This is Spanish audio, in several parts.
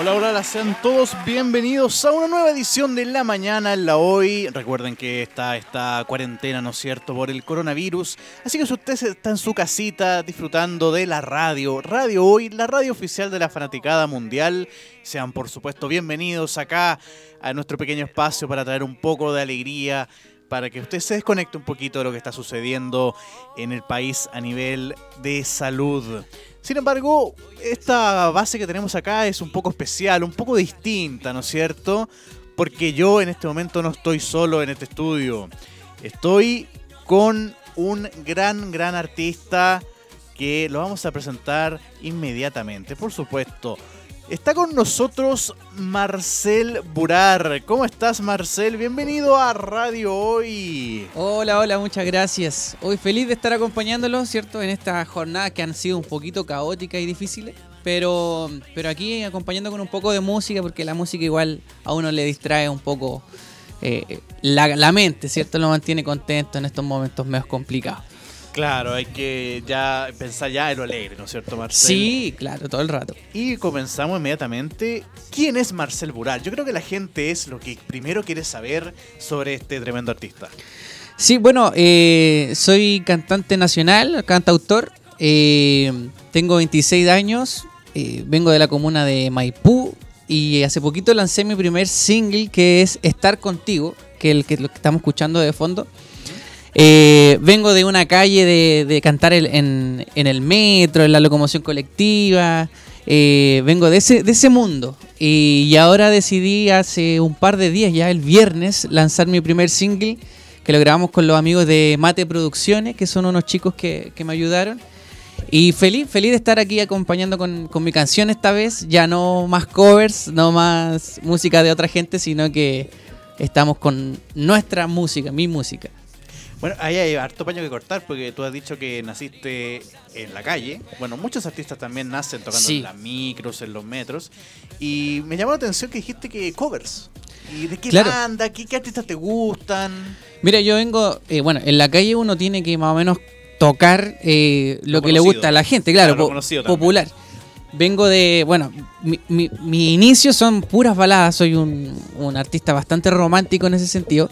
Hola, hola, sean todos bienvenidos a una nueva edición de La Mañana en la Hoy. Recuerden que está esta cuarentena, ¿no es cierto?, por el coronavirus. Así que si usted está en su casita disfrutando de la radio, Radio Hoy, la radio oficial de la fanaticada mundial, sean por supuesto bienvenidos acá a nuestro pequeño espacio para traer un poco de alegría, para que usted se desconecte un poquito de lo que está sucediendo en el país a nivel de salud. Sin embargo, esta base que tenemos acá es un poco especial, un poco distinta, ¿no es cierto? Porque yo en este momento no estoy solo en este estudio. Estoy con un gran, gran artista que lo vamos a presentar inmediatamente, por supuesto. Está con nosotros Marcel Burar. ¿Cómo estás, Marcel? Bienvenido a Radio Hoy. Hola, hola, muchas gracias. Hoy feliz de estar acompañándolo, ¿cierto? En esta jornada que han sido un poquito caóticas y difíciles. Pero, pero aquí acompañando con un poco de música, porque la música igual a uno le distrae un poco eh, la, la mente, ¿cierto? Lo mantiene contento en estos momentos medio complicados. Claro, hay que ya pensar ya en lo alegre, ¿no es cierto, Marcel? Sí, claro, todo el rato. Y comenzamos inmediatamente. ¿Quién es Marcel Bural? Yo creo que la gente es lo que primero quiere saber sobre este tremendo artista. Sí, bueno, eh, soy cantante nacional, cantautor. Eh, tengo 26 años, eh, vengo de la comuna de Maipú y hace poquito lancé mi primer single que es Estar Contigo, que es el que, lo que estamos escuchando de fondo. Eh, vengo de una calle de, cantar en, el metro, en la locomoción colectiva. Eh, vengo de ese, de ese mundo. Y, ahora decidí hace un par de días, ya el viernes, lanzar mi primer single, que lo grabamos con los amigos de Mate Producciones, que son unos chicos que, me ayudaron. Y feliz, feliz de estar aquí acompañando con, con mi canción esta vez. Ya no más covers, no más música de otra gente, sino que estamos con nuestra música, mi música. Bueno, ahí hay harto paño que cortar porque tú has dicho que naciste en la calle. Bueno, muchos artistas también nacen tocando en las micros, en los metros. Y me llamó la atención que dijiste que covers. ¿Y de qué banda? ¿qué, artistas te gustan? Mira, yo vengo, eh, bueno, en la calle uno tiene que más o menos tocar eh, lo, que le gusta a la gente, claro, popular. Vengo de, bueno, mi, mi, inicio son puras baladas, soy un, un artista bastante romántico en ese sentido.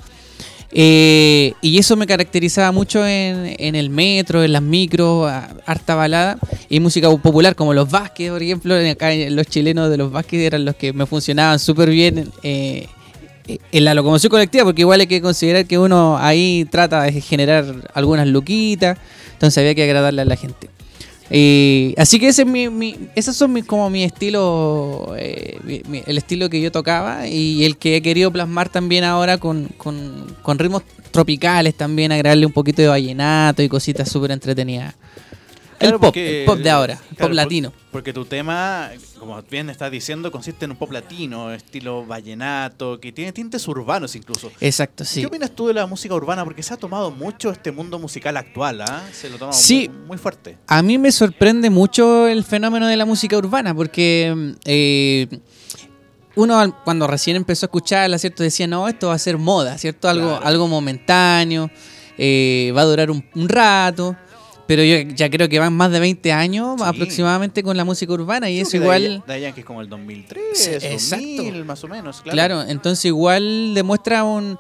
Eh, y eso me caracterizaba mucho en, el metro, en las micros, harta balada y música popular, como los Vázquez, por ejemplo. Acá los chilenos de los Vázquez eran los que me funcionaban súper bien eh, en la locomoción colectiva, porque igual hay que considerar que uno ahí trata de generar algunas luquitas, entonces había que agradarle a la gente. Eh, así que ese es mi, esos son mi, como mi estilo, eh, el estilo que yo tocaba y el que he querido plasmar también ahora con, con ritmos tropicales también, agregarle un poquito de vallenato y cositas súper entretenidas el pop, el pop de ahora, pop latino. Porque tu tema, como bien estás diciendo, consiste en un pop latino, estilo vallenato, que tiene tintes urbanos incluso. Exacto, sí. ¿Qué opinas tú de la música urbana? Porque se ha tomado mucho este mundo musical actual, ¿ah? Se lo toma muy, fuerte. A mí me sorprende mucho el fenómeno de la música urbana, porque eh, uno cuando recién empezó a escucharla, ¿cierto? Decía, no, esto va a ser moda, ¿cierto? Algo, algo momentáneo, eh, va a durar un rato pero yo ya creo que van más de 20 años aproximadamente con la música urbana y eso igual... De que es como el 2003, 2000 más o menos. Claro, claro entonces igual demuestra un,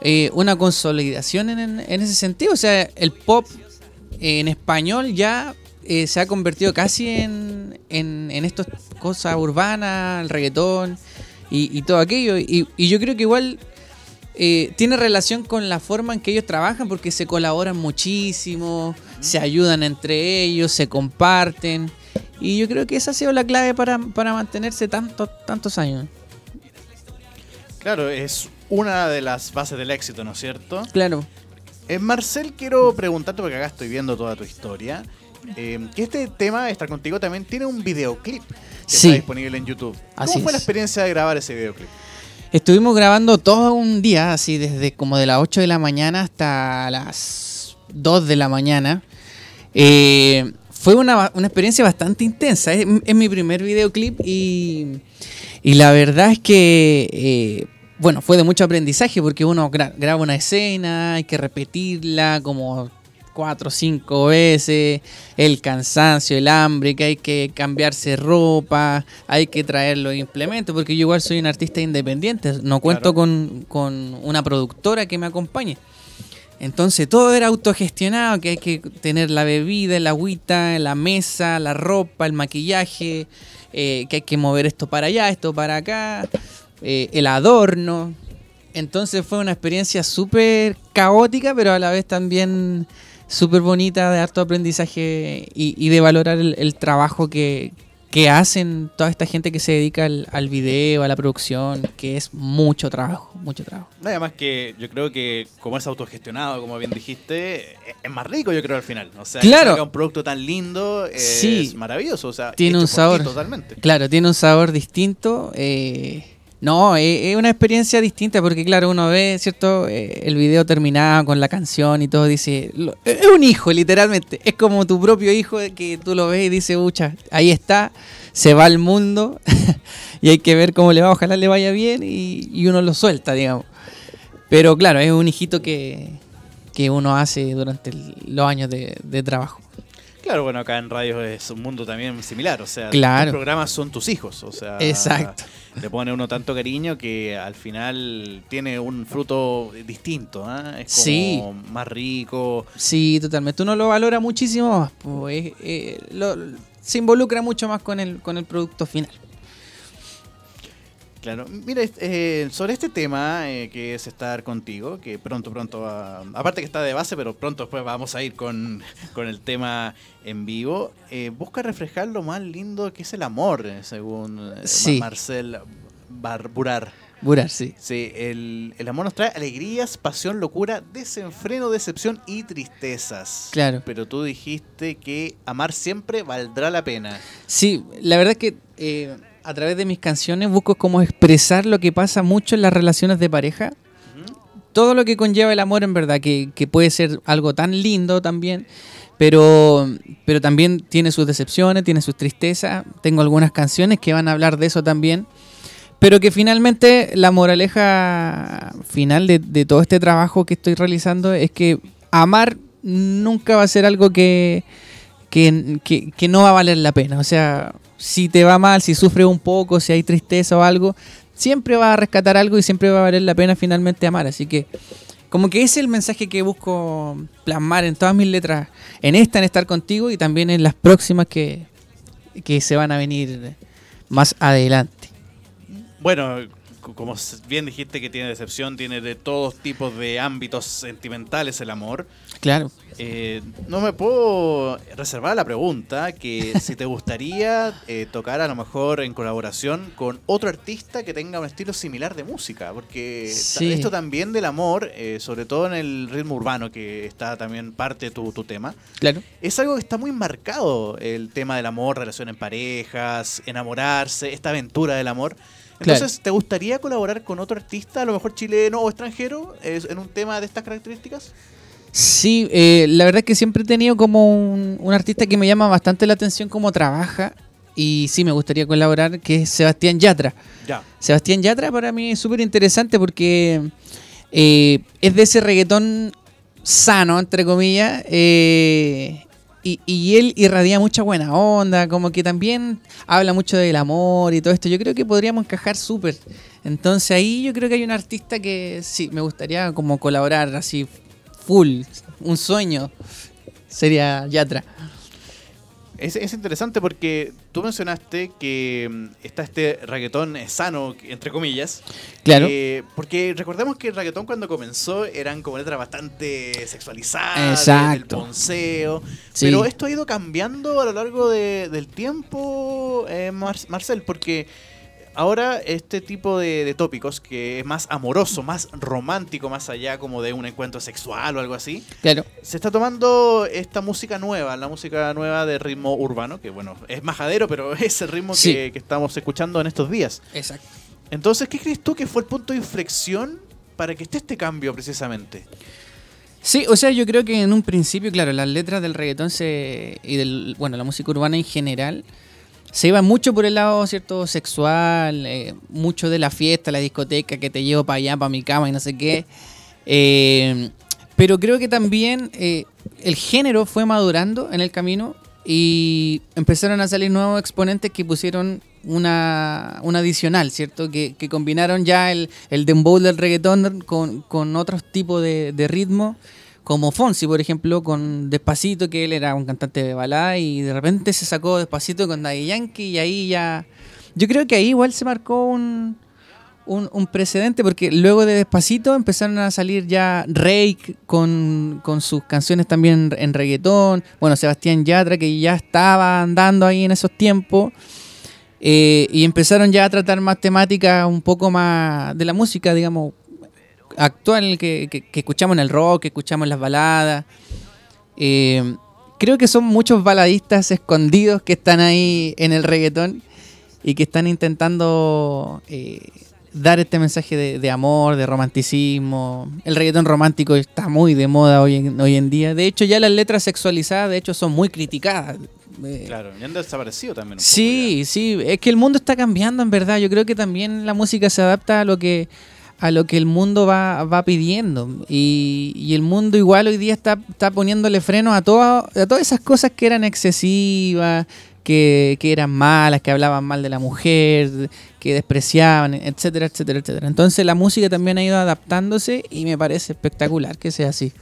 eh, una consolidación en, en, ese sentido. O sea, el pop en español ya eh, se ha convertido casi en, en, en estas cosas urbanas, el reggaetón y, y todo aquello. Y, y yo creo que igual eh, tiene relación con la forma en que ellos trabajan porque se colaboran muchísimo, se ayudan entre ellos, se comparten. Y yo creo que esa ha sido la clave para, mantenerse tantos tantos años. Claro, es una de las bases del éxito, ¿no es cierto? Claro. Eh, Marcel, quiero preguntarte, porque acá estoy viendo toda tu historia, eh, que este tema, Estar Contigo, también tiene un videoclip que está disponible en YouTube. ¿Cómo fue la experiencia de grabar ese videoclip? Estuvimos grabando todo un día, así desde como de las 8 de la mañana hasta las 2 de la mañana. Eh, fue una, experiencia bastante intensa. Es, mi primer videoclip y, y, la verdad es que, eh, bueno, fue de mucho aprendizaje porque uno graba una escena, hay que repetirla como cuatro o cinco veces, el cansancio, el hambre, que hay que cambiarse ropa, hay que traer los implementos, porque yo igual soy un artista independiente, no cuento con, con una productora que me acompañe. Entonces todo era autogestionado, que hay que tener la bebida, el agüita, la mesa, la ropa, el maquillaje, eh, que hay que mover esto para allá, esto para acá, eh, el adorno. Entonces fue una experiencia súper caótica, pero a la vez también súper bonita de harto aprendizaje y, de valorar el trabajo que, que hacen toda esta gente que se dedica al, al, video, a la producción, que es mucho trabajo, mucho trabajo. Además que yo creo que como es autogestionado, como bien dijiste, es más rico yo creo al final. O sea, claro. que un producto tan lindo es maravilloso. O sea, tiene un sabor. Totalmente. Claro, tiene un sabor distinto. Eh, no, es, una experiencia distinta porque, claro, uno ve, ¿cierto? Eh, el video terminado con la canción y todo, dice, es un hijo, literalmente. Es como tu propio hijo que tú lo ves y dices, ucha, ahí está, se va al mundo y hay que ver cómo le va, ojalá le vaya bien y, uno lo suelta, digamos. Pero claro, es un hijito que, uno hace durante los años de, trabajo. Claro, bueno, acá en radio es un mundo también similar, o sea, claro. los programas son tus hijos, o sea, exacto le pone uno tanto cariño que al final tiene un fruto distinto, ¿eh? es como más rico. Sí, totalmente. Uno lo valora muchísimo más, pues, eh, se involucra mucho más con el, con el producto final. Claro, mira, eh, sobre este tema eh, que es estar contigo, que pronto, pronto, va, aparte que está de base, pero pronto después vamos a ir con, el tema en vivo, eh, busca reflejar lo más lindo que es el amor, según Marcel Burar. Burar, sí. Sí, el, el, amor nos trae alegrías, pasión, locura, desenfreno, decepción y tristezas. Claro. Pero tú dijiste que amar siempre valdrá la pena. Sí, la verdad es que a través de mis canciones busco como expresar lo que pasa mucho en las relaciones de pareja. Todo lo que conlleva el amor en verdad, que, puede ser algo tan lindo también, pero, pero también tiene sus decepciones, tiene sus tristezas. Tengo algunas canciones que van a hablar de eso también. Pero que finalmente la moraleja final de, todo este trabajo que estoy realizando es que amar nunca va a ser algo que, que, que no va a valer la pena. O sea, si te va mal, si sufres un poco, si hay tristeza o algo, siempre va a rescatar algo y siempre va a valer la pena finalmente amar. Así que como que ese es el mensaje que busco plasmar en todas mis letras, en esta, en estar contigo y también en las próximas que, que se van a venir más adelante. Bueno, como bien dijiste que tiene decepción, tiene de todos tipos de ámbitos sentimentales el amor. Claro. Eh, no me puedo reservar la pregunta que si te gustaría eh, tocar a lo mejor en colaboración con otro artista que tenga un estilo similar de música, porque esto también del amor, eh, sobre todo en el ritmo urbano, que está también parte de tu, tu, tema, claro. es algo que está muy marcado, el tema del amor, relación en parejas, enamorarse, esta aventura del amor. Entonces, ¿te gustaría colaborar con otro artista, a lo mejor chileno o extranjero, en un tema de estas características? Sí, eh, la verdad es que siempre he tenido como un, artista que me llama bastante la atención cómo trabaja y sí me gustaría colaborar, que es Sebastián Yatra. Ya. Sebastián Yatra para mí es súper interesante porque eh, es de ese reggaetón sano, entre comillas, eh, y, y, él irradia mucha buena onda, como que también habla mucho del amor y todo esto. Yo creo que podríamos encajar súper. Entonces ahí yo creo que hay un artista que sí, me gustaría como colaborar así full, un sueño, sería Yatra. Es, es, interesante porque tú mencionaste que mm, está este reggaetón sano, entre comillas. Claro. Eh, porque recordemos que el reggaetón cuando comenzó eran como letras bastante sexualizadas, del ponceo. Pero esto ha ido cambiando a lo largo del tiempo, eh, Marcel, porque ahora este tipo de, tópicos que es más amoroso, más romántico, más allá como de un encuentro sexual o algo así. Claro. Se está tomando esta música nueva, la música nueva de ritmo urbano, que bueno, es majadero, pero es el ritmo que, estamos escuchando en estos días. Exacto. Entonces, ¿qué crees tú que fue el punto de inflexión para que esté este cambio precisamente? Sí, o sea, yo creo que en un principio, claro, las letras del reggaetón se, y del, bueno, la música urbana en general se iba mucho por el lado cierto sexual, eh, mucho de la fiesta, la discoteca, que te llevo para allá, para mi cama y no sé qué. Eh, pero creo que también eh, el género fue madurando en el camino y empezaron a salir nuevos exponentes que pusieron una, adicional, ¿cierto? Que, combinaron ya el, el dembow del reggaetón con, con otros tipos de, de ritmo como Fonsi, por ejemplo, con Despacito, que él era un cantante de balada y de repente se sacó Despacito con Daddy Yankee y ahí ya... Yo creo que ahí igual se marcó un, un, precedente porque luego de Despacito empezaron a salir ya Rake con, sus canciones también en reggaetón, bueno, Sebastián Yatra que ya estaba andando ahí en esos tiempos. Eh, y empezaron ya a tratar más temáticas un poco más de la música, digamos, actual que, que, escuchamos en el rock, que escuchamos en las baladas. Eh, creo que son muchos baladistas escondidos que están ahí en el reggaetón y que están intentando eh, dar este mensaje de, amor, de romanticismo. El reggaetón romántico está muy de moda hoy en, hoy en día. De hecho, ya las letras sexualizadas, de hecho, son muy criticadas. Eh, claro, y han desaparecido también. sí, sí, es que el mundo está cambiando en verdad. Yo creo que también la música se adapta a lo que a lo que el mundo va, va pidiendo. Y, el mundo igual hoy día está, está poniéndole freno a, a todas esas cosas que eran excesivas, que, eran malas, que hablaban mal de la mujer, que despreciaban, etcétera, etcétera, etcétera. Entonces la música también ha ido adaptándose y me parece espectacular que sea así.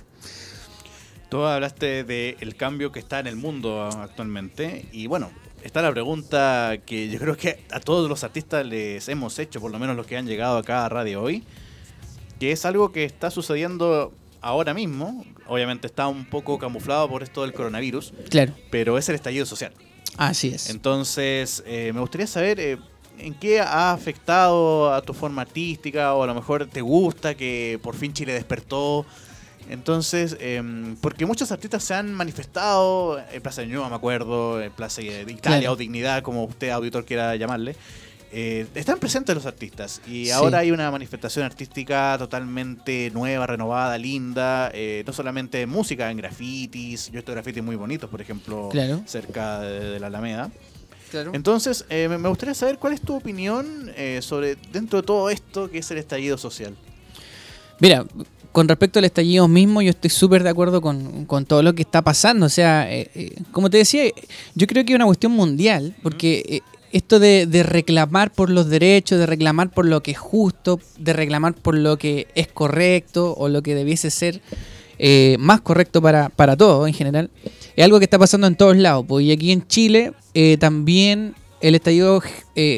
Tú hablaste del cambio que está en el mundo actualmente y bueno, está la pregunta que yo creo que a todos los artistas les hemos hecho, por lo menos los que han llegado acá a Radio Hoy, que es algo que está sucediendo ahora mismo. Obviamente está un poco camuflado por esto del coronavirus. Claro. Pero es el estallido social. Así es. Entonces, eh, me gustaría saber eh, en qué ha afectado a tu forma artística o a lo mejor te gusta que por fin Chile despertó entonces, em, porque muchos artistas se han manifestado, en Plaza de Ñuba me acuerdo, en Plaza de Italia o Dignidad, como usted, auditor, quiera llamarle, eh, están presentes los artistas. Y ahora hay una manifestación artística totalmente nueva, renovada, linda, eh, no solamente música, en grafitis, yo he visto grafitis muy bonitos, por ejemplo, cerca de, la Alameda. Entonces, eh, me gustaría saber cuál es tu opinión sobre dentro de todo esto que es el estallido social. Mira, con respecto al estallido mismo, yo estoy súper de acuerdo con, todo lo que está pasando. O sea, eh, eh, como te decía, yo creo que es una cuestión mundial, porque eh, esto de, reclamar por los derechos, de reclamar por lo que es justo, de reclamar por lo que es correcto o lo que debiese ser más correcto para, para todos en general, es algo que está pasando en todos lados. Pues, y aquí en Chile también el estallido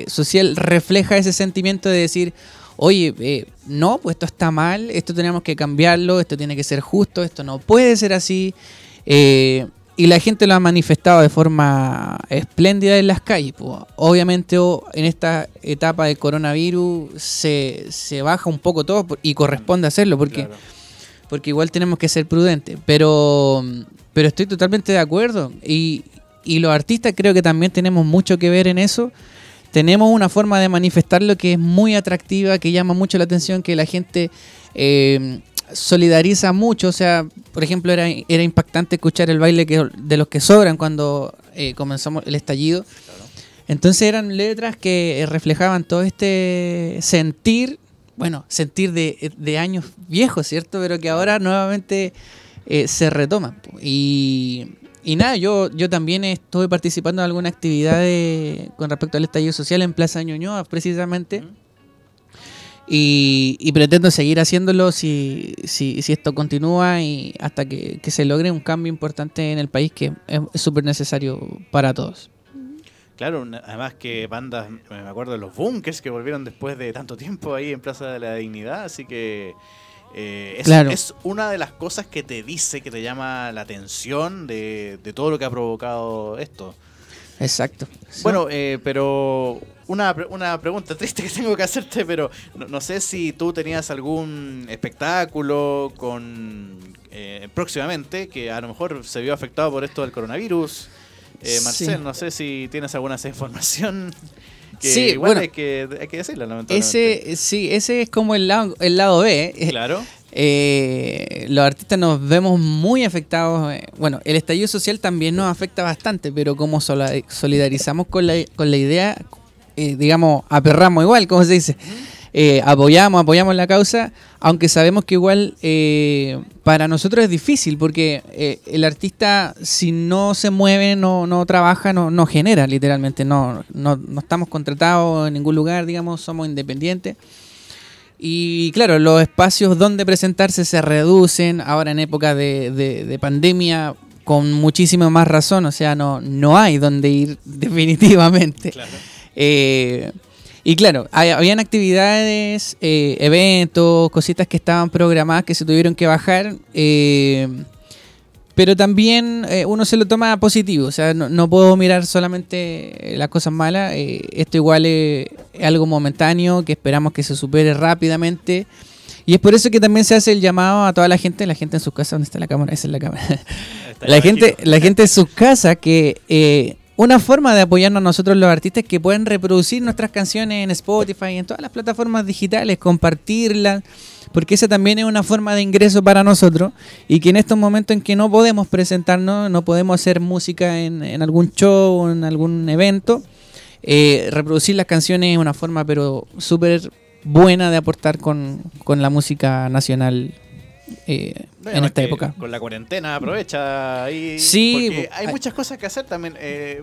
social refleja ese sentimiento de decir, oye, eh, no, pues esto está mal, esto tenemos que cambiarlo, esto tiene que ser justo, esto no puede ser así. Eh, y la gente lo ha manifestado de forma espléndida en las calles. Pues. Obviamente en esta etapa del coronavirus se, baja un poco todo y corresponde hacerlo porque, porque igual tenemos que ser prudentes. Pero, pero estoy totalmente de acuerdo y, y los artistas creo que también tenemos mucho que ver en eso tenemos una forma de manifestarlo que es muy atractiva, que llama mucho la atención, que la gente eh, solidariza mucho. O sea, por ejemplo, era, era impactante escuchar el baile de los que sobran cuando eh, comenzamos el estallido. Entonces eran letras que reflejaban todo este sentir, bueno, sentir de, años viejos, ¿cierto? Pero que ahora nuevamente eh, se retoman. Y y nada, yo, yo también estuve participando en alguna actividad con respecto al estallido social en Plaza Ñuñoa, precisamente. Y, pretendo seguir haciéndolo si, si, si esto continúa y hasta que, se logre un cambio importante en el país que es súper necesario para todos. Claro, además que bandas, me acuerdo de los bunkers que volvieron después de tanto tiempo ahí en Plaza de la Dignidad, así que eh, es, es, una de las cosas que te dice, que te llama la atención de, todo lo que ha provocado esto. Exacto. Bueno, eh, pero una, una, pregunta triste que tengo que hacerte, pero no, sé si tú tenías algún espectáculo con eh, próximamente que a lo mejor se vio afectado por esto del coronavirus. Marcel, no sé si tienes alguna información sí, bueno, hay que, hay que decirlo, Ese, sí, ese es como el lado, el lado B. Claro. Eh, los artistas nos vemos muy afectados. Eh, bueno, el estallido social también nos afecta bastante, pero como solidarizamos con la, con la idea, eh, digamos, aperramos igual, como se dice. Eh, apoyamos, apoyamos la causa, aunque sabemos que igual eh, para nosotros es difícil, porque eh, el artista si no se mueve, no, no trabaja, no, no genera literalmente, no, no, no estamos contratados en ningún lugar, digamos, somos independientes. Y claro, los espacios donde presentarse se reducen ahora en época de, de, pandemia con muchísima más razón, o sea, no, no hay donde ir definitivamente. Claro. Eh, y claro, habían actividades, eh, eventos, cositas que estaban programadas que se tuvieron que bajar. Eh, pero también uno se lo toma positivo, o sea, no, puedo mirar solamente las cosas malas. esto igual es, algo momentáneo que esperamos que se supere rápidamente. Y es por eso que también se hace el llamado a toda la gente, la gente en sus casas, ¿dónde está la cámara? Esa es la cámara. la gente, la gente en sus casas que una forma de apoyarnos a nosotros los artistas que pueden reproducir nuestras canciones en Spotify, en todas las plataformas digitales, compartirlas, porque esa también es una forma de ingreso para nosotros y que en estos momentos en que no podemos presentarnos, no podemos hacer música en, algún show o en algún evento, eh, reproducir las canciones es una forma pero súper buena de aportar con, con la música nacional eh, en esta época. Con la cuarentena aprovecha ahí. Sí, porque hay muchas cosas que hacer también. Eh,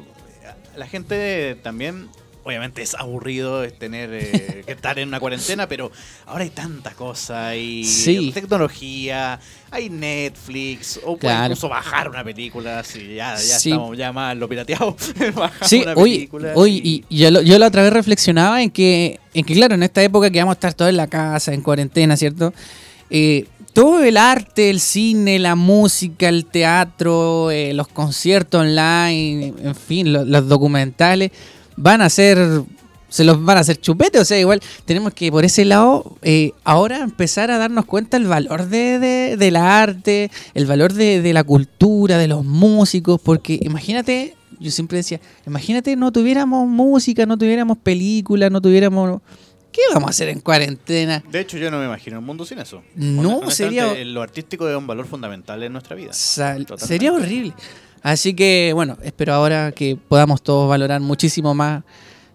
la gente también obviamente es aburrido tener eh, que estar en una cuarentena, pero ahora hay tanta cosa, hay tecnología, hay Netflix, o incluso bajar una película, si ya, ya estamos ya más lo pirateado, sí, hoy, hoy y, yo, yo, la otra vez reflexionaba en que, en que claro, en esta época que vamos a estar todos en la casa, en cuarentena, ¿cierto? Eh, todo el arte, el cine, la música, el teatro, eh, los conciertos online, en fin, los, documentales, van a ser, se los van a hacer chupete. O sea, igual tenemos que por ese lado eh, ahora empezar a darnos cuenta el valor de, del arte, el valor de, de la cultura, de los músicos, porque imagínate, yo siempre decía, imagínate no tuviéramos música, no tuviéramos películas, no tuviéramos ¿Qué vamos a hacer en cuarentena? De hecho, yo no me imagino un mundo sin eso. No, sería. Lo artístico es un valor fundamental en nuestra vida. sería horrible. Así que, bueno, espero ahora que podamos todos valorar muchísimo más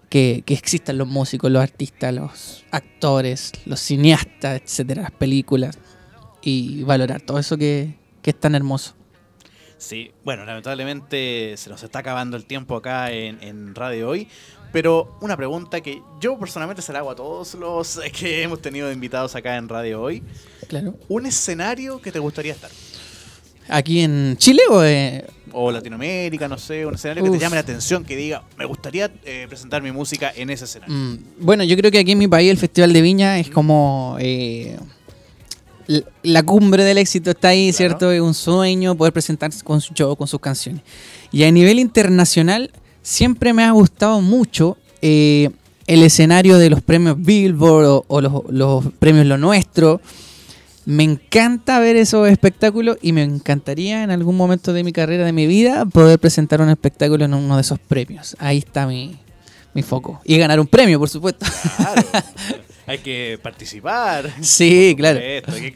que, existan los músicos, los artistas, los actores, los cineastas, etcétera, las películas. Y valorar todo eso que, es tan hermoso. Sí, bueno, lamentablemente se nos está acabando el tiempo acá en, en Radio Hoy, pero una pregunta que yo personalmente se la hago a todos los que hemos tenido invitados acá en Radio hoy. Claro. ¿Un escenario que te gustaría estar? ¿Aquí en Chile o, eh? o Latinoamérica? No sé, un escenario que te llame la atención, que diga, me gustaría eh, presentar mi música en ese escenario. Mm, bueno, yo creo que aquí en mi país el Festival de Viña es como... Eh, la cumbre del éxito está ahí, ¿cierto? Es un sueño poder presentarse con su show, con sus canciones. Y a nivel internacional, siempre me ha gustado mucho eh, el escenario de los premios Billboard o, los, premios Lo Nuestro. Me encanta ver esos espectáculos y me encantaría en algún momento de mi carrera, de mi vida, poder presentar un espectáculo en uno de esos premios. Ahí está mi, foco. Y ganar un premio, por supuesto. hay que participar. Sí, claro.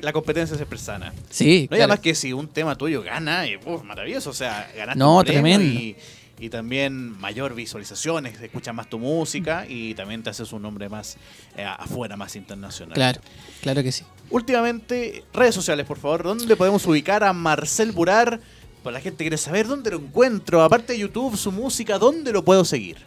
La competencia es sana. Sí. No hay más que si un tema tuyo gana, y, maravilloso. O sea, ganaste no, un tremendo. Y, y también mayor visualizaciones, escuchas más tu música y también te haces un nombre más eh, afuera, más internacional. Claro, claro que sí. Últimamente, redes sociales, por favor, ¿dónde podemos ubicar a Marcel Burar? Para la gente quiere saber dónde lo encuentro, aparte de YouTube, su música, ¿dónde lo puedo seguir?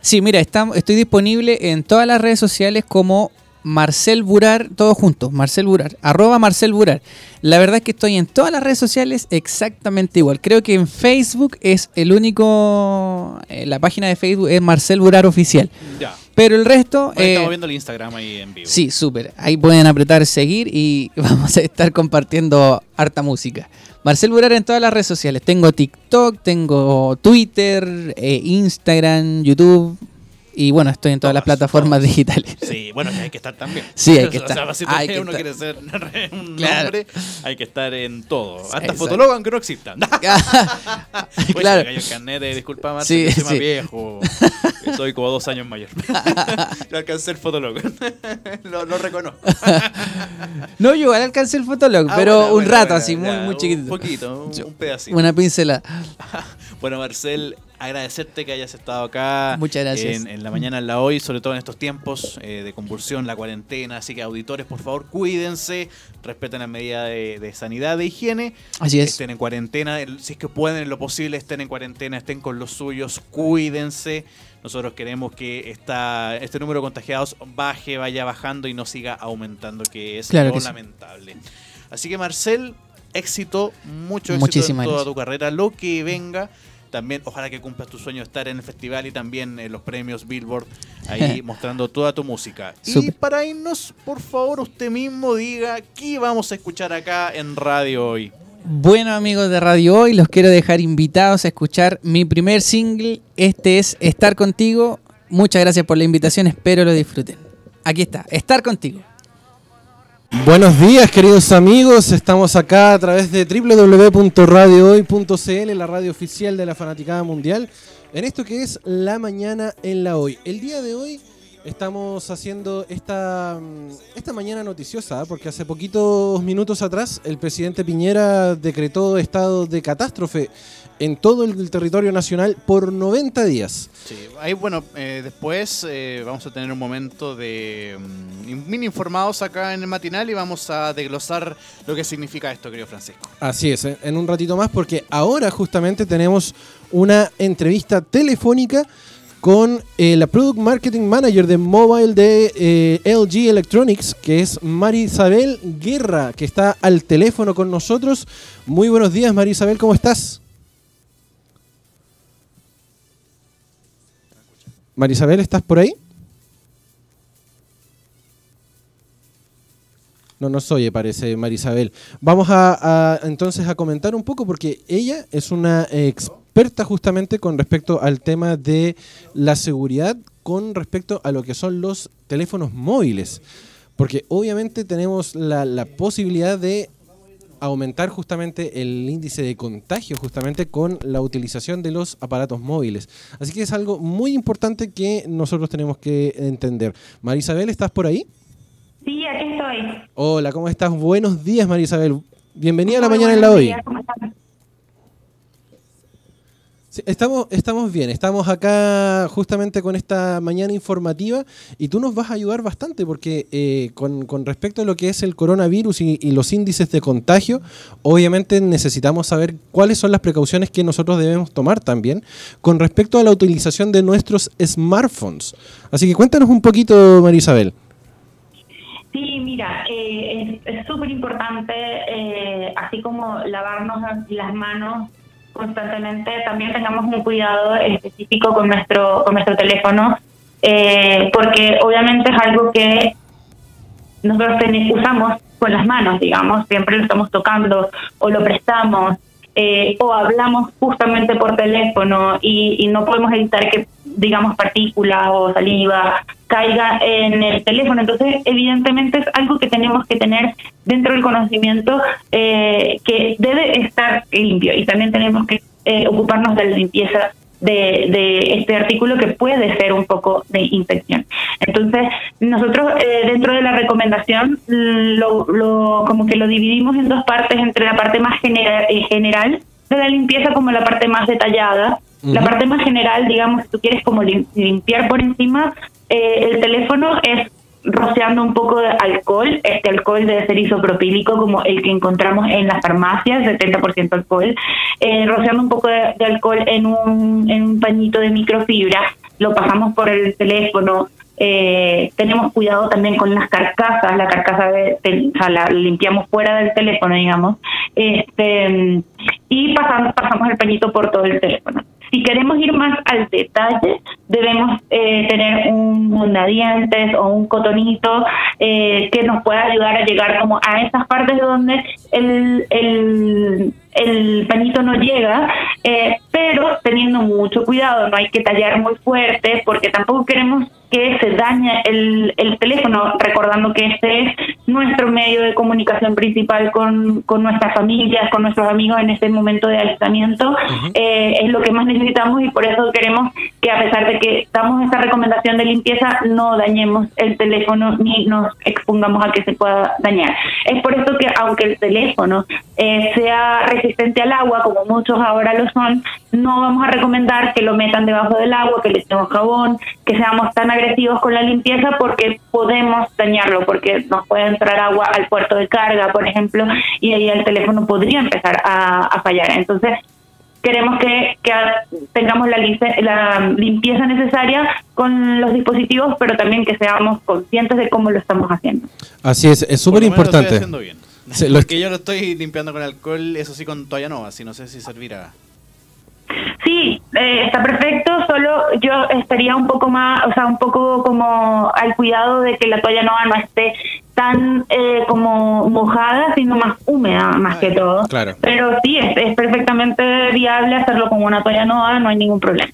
Sí, mira, estoy disponible en todas las redes sociales como Marcel Burar, todos juntos, Marcel Burar, arroba Marcel Burar. La verdad es que estoy en todas las redes sociales exactamente igual. Creo que en Facebook es el único, eh, la página de Facebook es Marcel Burar Oficial. Ya. Pero el resto... estamos eh, viendo el Instagram ahí en vivo. Sí, súper. Ahí pueden apretar seguir y vamos a estar compartiendo harta música. Marcel Burar en todas las redes sociales. Tengo TikTok, tengo Twitter, eh, Instagram, YouTube y bueno, estoy en todas, las plataformas digitales. Sí, bueno, hay que estar también. Sí, hay que estar. O sea, si hay uno quiere ser un nombre, hay que estar en todo. Hasta fotólogo, aunque no existan. claro. Pues, el carnet de disculpa, Marcelo, sí, soy más viejo. soy como dos años mayor. Yo alcancé el fotólogo. lo, lo, reconozco. no, yo alcancé el fotólogo, ah, pero un rato así, muy, muy chiquito. Un poquito, un, pedacito. Una pincela. bueno, Marcel, agradecerte que hayas estado acá. Muchas gracias. En, la mañana, en la hoy, sobre todo en estos tiempos eh, de convulsión, la cuarentena. Así que, auditores, por favor, cuídense, respeten las medidas de, sanidad, de higiene. Así es. Estén en cuarentena. Si es que pueden, en lo posible, estén en cuarentena, estén con los suyos, cuídense. Nosotros queremos que esta, este número de contagiados baje, vaya bajando y no siga aumentando, que es lo lamentable. Así que, Marcel, éxito, mucho éxito en toda tu carrera, lo que venga. También ojalá que cumplas tu sueño de estar en el festival y también en los premios Billboard, ahí mostrando toda tu música. Y para irnos, por favor, usted mismo diga qué vamos a escuchar acá en radio hoy. Bueno amigos de Radio Hoy, los quiero dejar invitados a escuchar mi primer single. Este es Estar contigo. Muchas gracias por la invitación, espero lo disfruten. Aquí está, Estar contigo. Buenos días queridos amigos, estamos acá a través de www.radiohoy.cl, la radio oficial de la Fanaticada Mundial, en esto que es La Mañana en la Hoy. El día de hoy estamos haciendo esta, mm, esta mañana noticiosa, ¿eh? porque hace poquitos minutos atrás el presidente Piñera decretó estado de catástrofe en todo el territorio nacional por 90 días. Sí, ahí bueno, eh, después eh, vamos a tener un momento de um, mini informados acá en el matinal y vamos a desglosar lo que significa esto, querido Francisco. Así es, eh, en un ratito más porque ahora justamente tenemos una entrevista telefónica con la Product Marketing Manager de Mobile de LG Electronics, que es Marisabel Guerra, que está al teléfono con nosotros. Muy buenos días, Marisabel, ¿cómo estás? Marisabel, ¿estás por ahí? No nos oye, parece Marisabel. Vamos a, entonces a comentar un poco porque ella es una experta justamente con respecto al tema de la seguridad con respecto a lo que son los teléfonos móviles. Porque obviamente tenemos la posibilidad de aumentar justamente el índice de contagio justamente con la utilización de los aparatos móviles. Así que es algo muy importante que nosotros tenemos que entender. Marisabel, ¿estás por ahí? Sí, aquí estoy. Hola, ¿cómo estás? Buenos días, Marisabel. Bienvenida a la mañana en la hoy. Estamos, estamos bien, estamos acá justamente con esta mañana informativa y tú nos vas a ayudar bastante porque eh, con, respecto a lo que es el coronavirus y, los índices de contagio, obviamente necesitamos saber cuáles son las precauciones que nosotros debemos tomar también con respecto a la utilización de nuestros smartphones. Así que cuéntanos un poquito, Marisabel. Sí, mira, eh, es súper importante, eh, así como lavarnos las manos constantemente también tengamos un cuidado específico con nuestro, con nuestro teléfono, eh, porque obviamente es algo que nosotros usamos con las manos, digamos, siempre lo estamos tocando o lo prestamos eh, o hablamos justamente por teléfono y, no podemos evitar que, digamos, partículas o saliva caiga en el teléfono. Entonces, evidentemente es algo que tenemos que tener dentro del conocimiento eh, que debe estar limpio y también tenemos que eh, ocuparnos de la limpieza de, de, este artículo que puede ser un poco de infección. Entonces, nosotros eh, dentro de la recomendación lo, lo, como que lo dividimos en dos partes, entre la parte más general, eh, general de la limpieza como la parte más detallada. La parte más general, digamos, si tú quieres como limpiar por encima, eh, el teléfono es rociando un poco de alcohol. Este alcohol debe ser isopropílico como el que encontramos en las farmacias, 70% alcohol. Eh, rociando un poco de, alcohol en un, en un pañito de microfibra, lo pasamos por el teléfono. Eh, tenemos cuidado también con las carcasas, la carcasa de, o sea, la limpiamos fuera del teléfono, digamos, este y pasamos, pasamos el pañito por todo el teléfono. Si queremos ir más al detalle, debemos eh, tener un mondadientes o un cotonito eh, que nos pueda ayudar a llegar como a esas partes donde el, el, el pañito no llega, eh, pero teniendo mucho cuidado, no hay que tallar muy fuerte porque tampoco queremos que se dañe el, el teléfono, recordando que este es nuestro medio de comunicación principal con, con nuestras familias, con nuestros amigos en este momento de aislamiento, eh, es lo que más necesitamos y por eso queremos que a pesar de que damos esta recomendación de limpieza, no dañemos el teléfono ni nos expongamos a que se pueda dañar. Es por eso que aunque el teléfono eh, sea resistente al agua, como muchos ahora lo son, no vamos a recomendar que lo metan debajo del agua, que le echemos jabón, que seamos tan agresivos con la limpieza porque podemos dañarlo, porque nos puede entrar agua al puerto de carga, por ejemplo, y ahí el teléfono podría empezar a, fallar. Entonces, queremos que, tengamos la, la, limpieza necesaria con los dispositivos, pero también que seamos conscientes de cómo lo estamos haciendo. Así es, es súper importante. Porque yo lo estoy limpiando con alcohol, eso sí con toalla nova, así no sé si servirá. Sí, eh, está perfecto, solo yo estaría un poco más, o sea, un poco como al cuidado de que la toalla nova no esté tan eh, como mojada, sino más húmeda más que todo. Claro. Pero sí, es, es perfectamente viable hacerlo con una toalla nova, no hay ningún problema.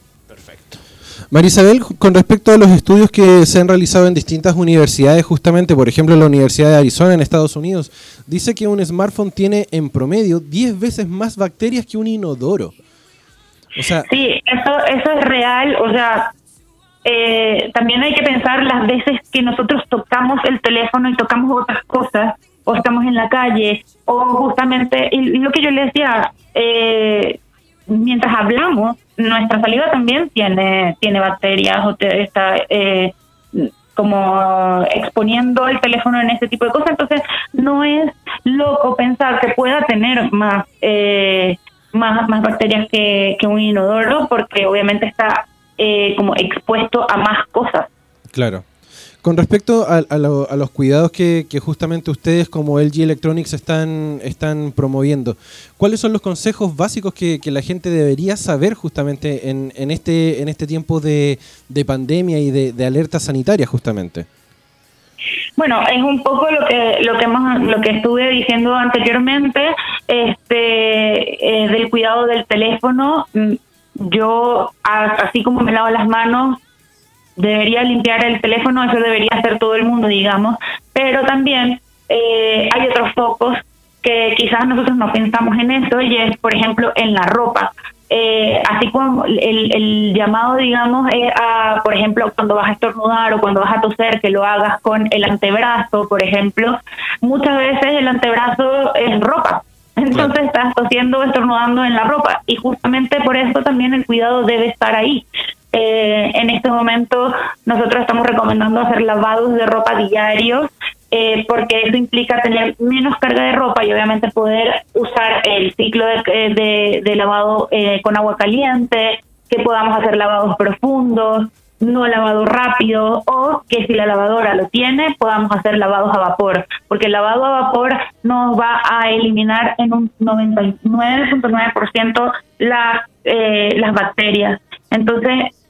Marisabel, con respecto a los estudios que se han realizado en distintas universidades, justamente, por ejemplo, la Universidad de Arizona en Estados Unidos, dice que un smartphone tiene en promedio 10 veces más bacterias que un inodoro. Sí, eso, eso es real. O sea, eh, también hay que pensar las veces que nosotros tocamos el teléfono y tocamos otras cosas, o estamos en la calle, o justamente, y lo que yo le decía, eh, mientras hablamos, nuestra saliva también tiene, tiene bacterias o está eh, como exponiendo el teléfono en ese tipo de cosas. Entonces, no es loco pensar que pueda tener más, eh, más, más bacterias que, que un inodoro, porque obviamente está eh, como expuesto a más cosas. Claro. Con respecto a, los cuidados que, justamente ustedes como LG Electronics están, promoviendo, ¿cuáles son los consejos básicos que, la gente debería saber justamente en, en, este, en este tiempo de, pandemia y de, alerta sanitaria justamente? Bueno, es un poco lo que lo que hemos, lo que estuve diciendo anteriormente, este, eh, del cuidado del teléfono. Mm, yo, así como me lavo las manos, debería limpiar el teléfono, eso debería hacer todo el mundo, digamos, pero también eh, hay otros focos que quizás nosotros no pensamos en eso y es, por ejemplo, en la ropa. Eh, así como el, el, llamado, digamos, es a, por ejemplo, cuando vas a estornudar o cuando vas a toser, que lo hagas con el antebrazo, por ejemplo. Muchas veces el antebrazo es ropa. Entonces estás tosiendo o estornudando en la ropa. Y justamente por eso también el cuidado debe estar ahí. Eh, en este momento nosotros estamos recomendando hacer lavados de ropa diarios eh, porque eso implica tener menos carga de ropa y obviamente poder usar el ciclo de, de, lavado eh, con agua caliente, que podamos hacer lavados profundos, no lavado rápido o que si la lavadora lo tiene podamos hacer lavados a vapor, porque el lavado a vapor nos va a eliminar en un 99.9% las, eh, las bacterias. Entonces,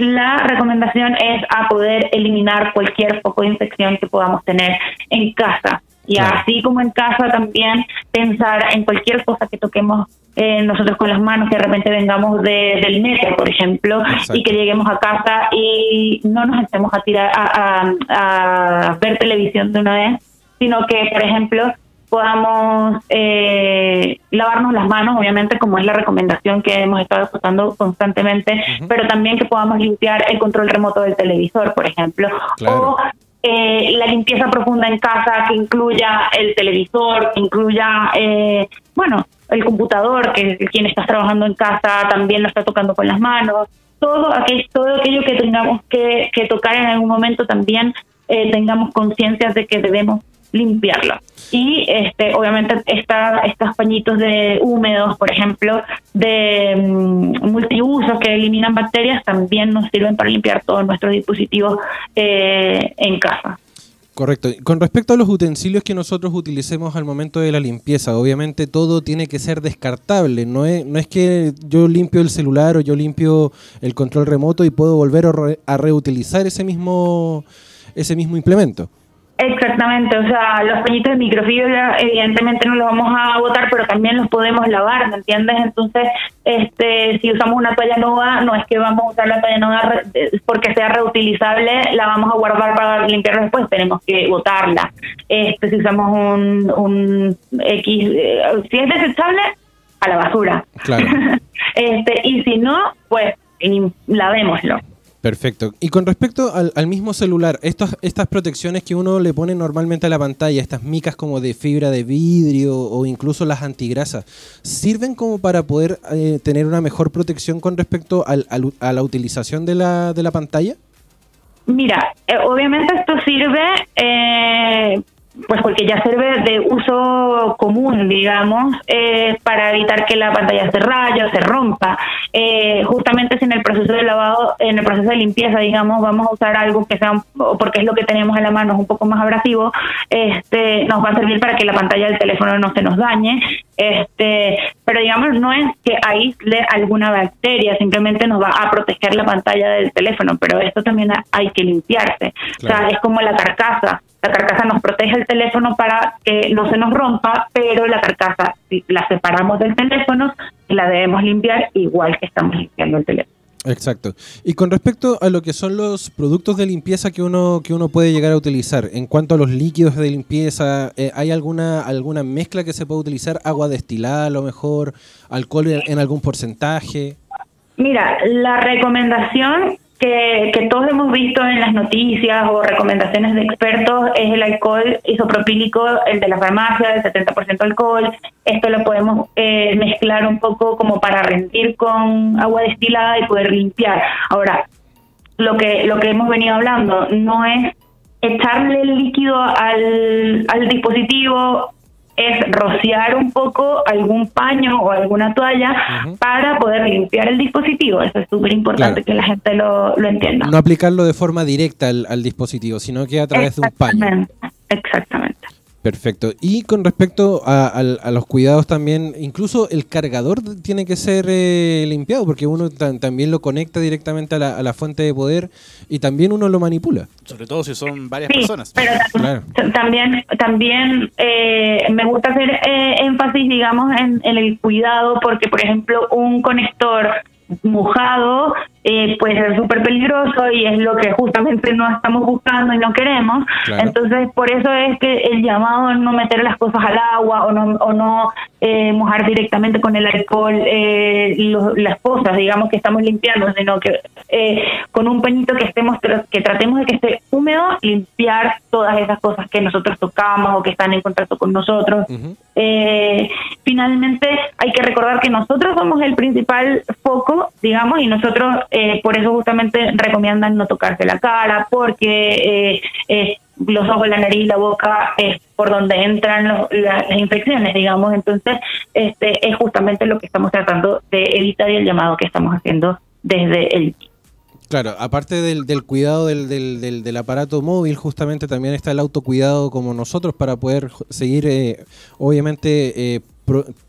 la recomendación es a poder eliminar cualquier foco de infección que podamos tener en casa. Y así como en casa también pensar en cualquier cosa que toquemos eh, nosotros con las manos, que de repente vengamos de, del metro, por ejemplo, y que lleguemos a casa y no nos estemos a tirar a, a ver televisión de una vez, sino que, por ejemplo, podamos eh, lavarnos las manos, obviamente, como es la recomendación que hemos estado escuchando constantemente, pero también que podamos limpiar el control remoto del televisor, por ejemplo, o eh, la limpieza profunda en casa que incluya el televisor, que incluya, eh, bueno, el computador, que quien está trabajando en casa también lo está tocando con las manos, todo aquello, todo aquello que tengamos que, que tocar en algún momento también tengamos conciencia de que debemos limpiarla. Y este, obviamente esta, estos pañitos de húmedos, por ejemplo, de mm, multiusos que eliminan bacterias, también nos sirven para limpiar todos nuestros dispositivos eh, en casa. Correcto. Con respecto a los utensilios que nosotros utilicemos al momento de la limpieza, obviamente todo tiene que ser descartable. No es, no es que yo limpio el celular o yo limpio el control remoto y puedo volver a, reutilizar ese mismo, ese mismo implemento. Exactamente, o sea, los pañitos de microfibra evidentemente no los vamos a botar, pero también los podemos lavar, ¿me entiendes? Entonces, este, si usamos una toalla nueva, no es que vamos a usar la toalla nueva porque sea reutilizable, la vamos a guardar para limpiar después, tenemos que botarla. Este, si usamos un, un X, eh, si es desechable, a la basura. Claro. este, y si no, pues lavémoslo. Perfecto. Y con respecto al, mismo celular, estas, estas protecciones que uno le pone normalmente a la pantalla, estas micas como de fibra de vidrio o incluso las antigrasas, ¿sirven como para poder eh, tener una mejor protección con respecto al, a la utilización de la, de la pantalla? Mira, eh, obviamente esto sirve eh, pues porque ya sirve de uso común, digamos, eh, para evitar que la pantalla se raye o se rompa. Eh, justamente si en el proceso de lavado, en el proceso de limpieza, digamos, vamos a usar algo que sea, porque es lo que tenemos en la mano, es un poco más abrasivo, este, nos va a servir para que la pantalla del teléfono no se nos dañe. Este, pero digamos, no es que aísle alguna bacteria, simplemente nos va a proteger la pantalla del teléfono, pero esto también hay que limpiarse. O sea, es como la carcasa la carcasa nos protege el teléfono para que no se nos rompa, pero la carcasa, si la separamos del teléfono, la debemos limpiar igual que estamos limpiando el teléfono. Exacto. Y con respecto a lo que son los productos de limpieza que uno que uno puede llegar a utilizar, en cuanto a los líquidos de limpieza, eh, ¿hay alguna alguna mezcla que se puede utilizar? Agua destilada, a lo mejor, alcohol en algún porcentaje. Mira, la recomendación que, que, todos hemos visto en las noticias o recomendaciones de expertos es el alcohol isopropílico, el de la farmacia, del 70% alcohol. Esto lo podemos eh, mezclar un poco como para rendir con agua destilada y poder limpiar. Ahora, lo que, lo que hemos venido hablando no es echarle el líquido al, al dispositivo es rociar un poco algún paño o alguna toalla para poder limpiar el dispositivo. Eso es súper importante que la gente lo, lo, entienda. No aplicarlo de forma directa al, al dispositivo, sino que a través de un paño. Exactamente. Perfecto. Y con respecto a, los cuidados también, incluso el cargador tiene que ser eh, limpiado porque uno también lo conecta directamente a la, fuente de poder y también uno lo manipula. Sobre todo si son varias personas. Pero también, también eh, me gusta hacer eh, énfasis, digamos, en, en el cuidado porque, por ejemplo, un conector mojado eh, pues es súper peligroso y es lo que justamente no estamos buscando y no queremos. Entonces, por eso es que el llamado a no meter las cosas al agua o no, o no eh, mojar directamente con el alcohol eh, las cosas, digamos, que estamos limpiando, sino que eh, con un pañito que estemos que tratemos de que esté húmedo, limpiar todas esas cosas que nosotros tocamos o que están en contacto con nosotros. finalmente, hay que recordar que nosotros somos el principal foco, digamos, y nosotros eh, por eso justamente recomiendan no tocarse la cara, porque eh, eh, los ojos, la nariz, la boca es por donde entran las infecciones, digamos. Entonces, este es justamente lo que estamos tratando de evitar y el llamado que estamos haciendo desde el Claro, aparte del, del cuidado del, del, del, aparato móvil, justamente también está el autocuidado como nosotros para poder seguir, obviamente, eh,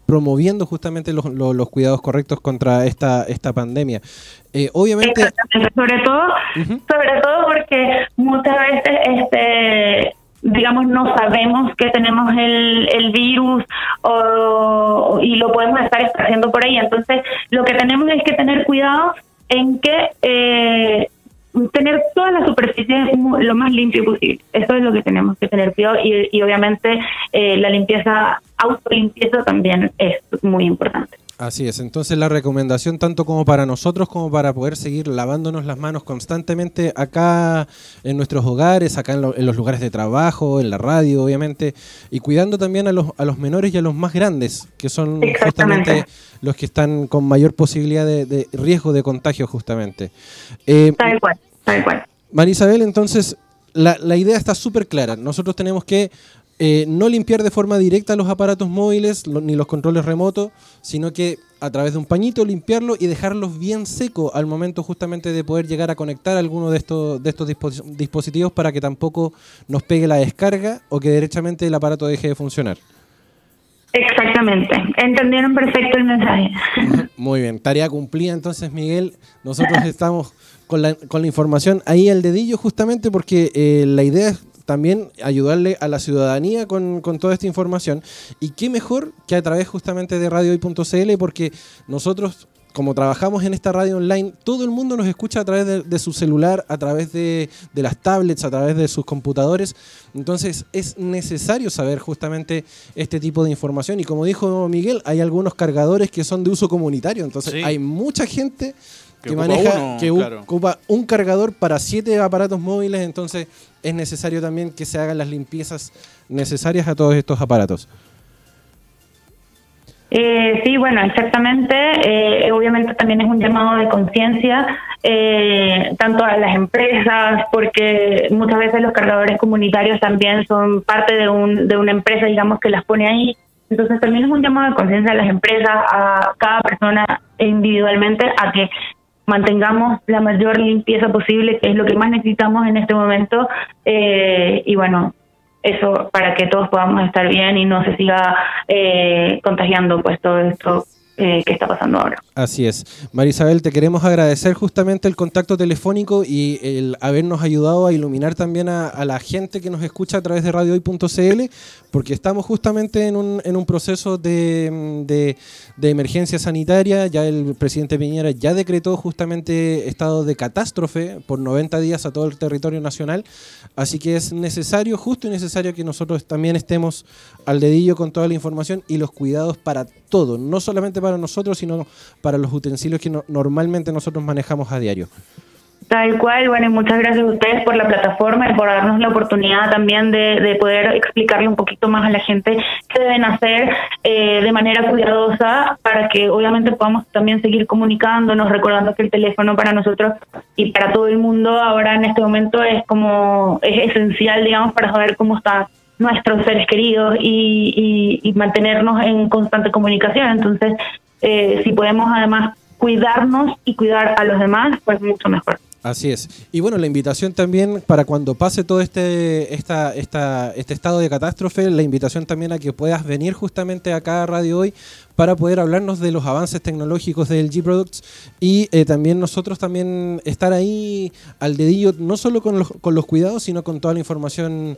promoviendo justamente los, los, cuidados correctos contra esta, esta pandemia. Eh, obviamente... Sobre todo, sobre todo porque muchas veces este digamos, no sabemos que tenemos el, el virus o, y lo podemos estar haciendo por ahí. Entonces, lo que tenemos es que tener cuidado en que eh, tener toda la superficie lo más limpio posible. Eso es lo que tenemos que tener cuidado y, y obviamente eh, la limpieza, autolimpieza también es muy importante. Así es, entonces la recomendación tanto como para nosotros como para poder seguir lavándonos las manos constantemente acá en nuestros hogares, acá en, los lugares de trabajo, en la radio obviamente, y cuidando también a los, a los menores y a los más grandes, que son justamente los que están con mayor posibilidad de, riesgo de contagio justamente. Eh, tal cual, tal cual. Marisabel, entonces la, la idea está súper clara, nosotros tenemos que eh, no limpiar de forma directa los aparatos móviles ni los controles remotos, sino que a través de un pañito limpiarlo y dejarlos bien secos al momento justamente de poder llegar a conectar alguno de estos, de estos dispositivos para que tampoco nos pegue la descarga o que derechamente el aparato deje de funcionar. Exactamente, entendieron perfecto el mensaje. Muy bien, tarea cumplida entonces Miguel, nosotros estamos con la, con la información ahí al dedillo justamente porque eh, la idea es también ayudarle a la ciudadanía con, toda esta información. Y qué mejor que a través justamente de radiohoy.cl, porque nosotros como trabajamos en esta radio online, todo el mundo nos escucha a través de, su celular, a través de, las tablets, a través de sus computadores. Entonces es necesario saber justamente este tipo de información. Y como dijo Miguel, hay algunos cargadores que son de uso comunitario. Entonces hay mucha gente que, maneja, que ocupa un cargador para siete aparatos móviles, entonces es necesario también que se hagan las limpiezas necesarias a todos estos aparatos. Eh, sí, bueno, exactamente. Eh, obviamente también es un llamado de conciencia, eh, tanto a las empresas, porque muchas veces los cargadores comunitarios también son parte de, un, de una empresa, digamos, que las pone ahí. Entonces también es un llamado de conciencia a las empresas, a cada persona individualmente, a que mantengamos la mayor limpieza posible, que es lo que más necesitamos en este momento. Eh, y bueno, eso para que todos podamos estar bien y no se siga eh, contagiando pues todo esto eh, que está pasando ahora. Así es. Marisabel, te queremos agradecer justamente el contacto telefónico y el habernos ayudado a iluminar también a, la gente que nos escucha a través de radiohoy.cl, porque estamos justamente en un, en un proceso de, de, emergencia sanitaria. Ya el presidente Piñera ya decretó justamente estado de catástrofe por 90 días a todo el territorio nacional. Así que es necesario, justo y necesario que nosotros también estemos al dedillo con toda la información y los cuidados para todo, no solamente para nosotros, sino para los utensilios que normalmente nosotros manejamos a diario. Tal cual, bueno, y muchas gracias a ustedes por la plataforma y por darnos la oportunidad también de, poder explicarle un poquito más a la gente qué deben hacer eh, de manera cuidadosa para que obviamente podamos también seguir comunicándonos, recordando que el teléfono para nosotros y para todo el mundo ahora en este momento es como, es esencial, digamos, para saber cómo está nuestros seres queridos y, mantenernos en constante comunicación. Entonces, eh, si podemos además cuidarnos y cuidar a los demás, pues mucho mejor. Así es. Y bueno, la invitación también para cuando pase todo este, esta, esta, este estado de catástrofe, la invitación también a que puedas venir justamente acá a Radio Hoy para poder hablarnos de los avances tecnológicos del G Products y eh, también nosotros también estar ahí al dedillo, no solo con los, con los cuidados, sino con toda la información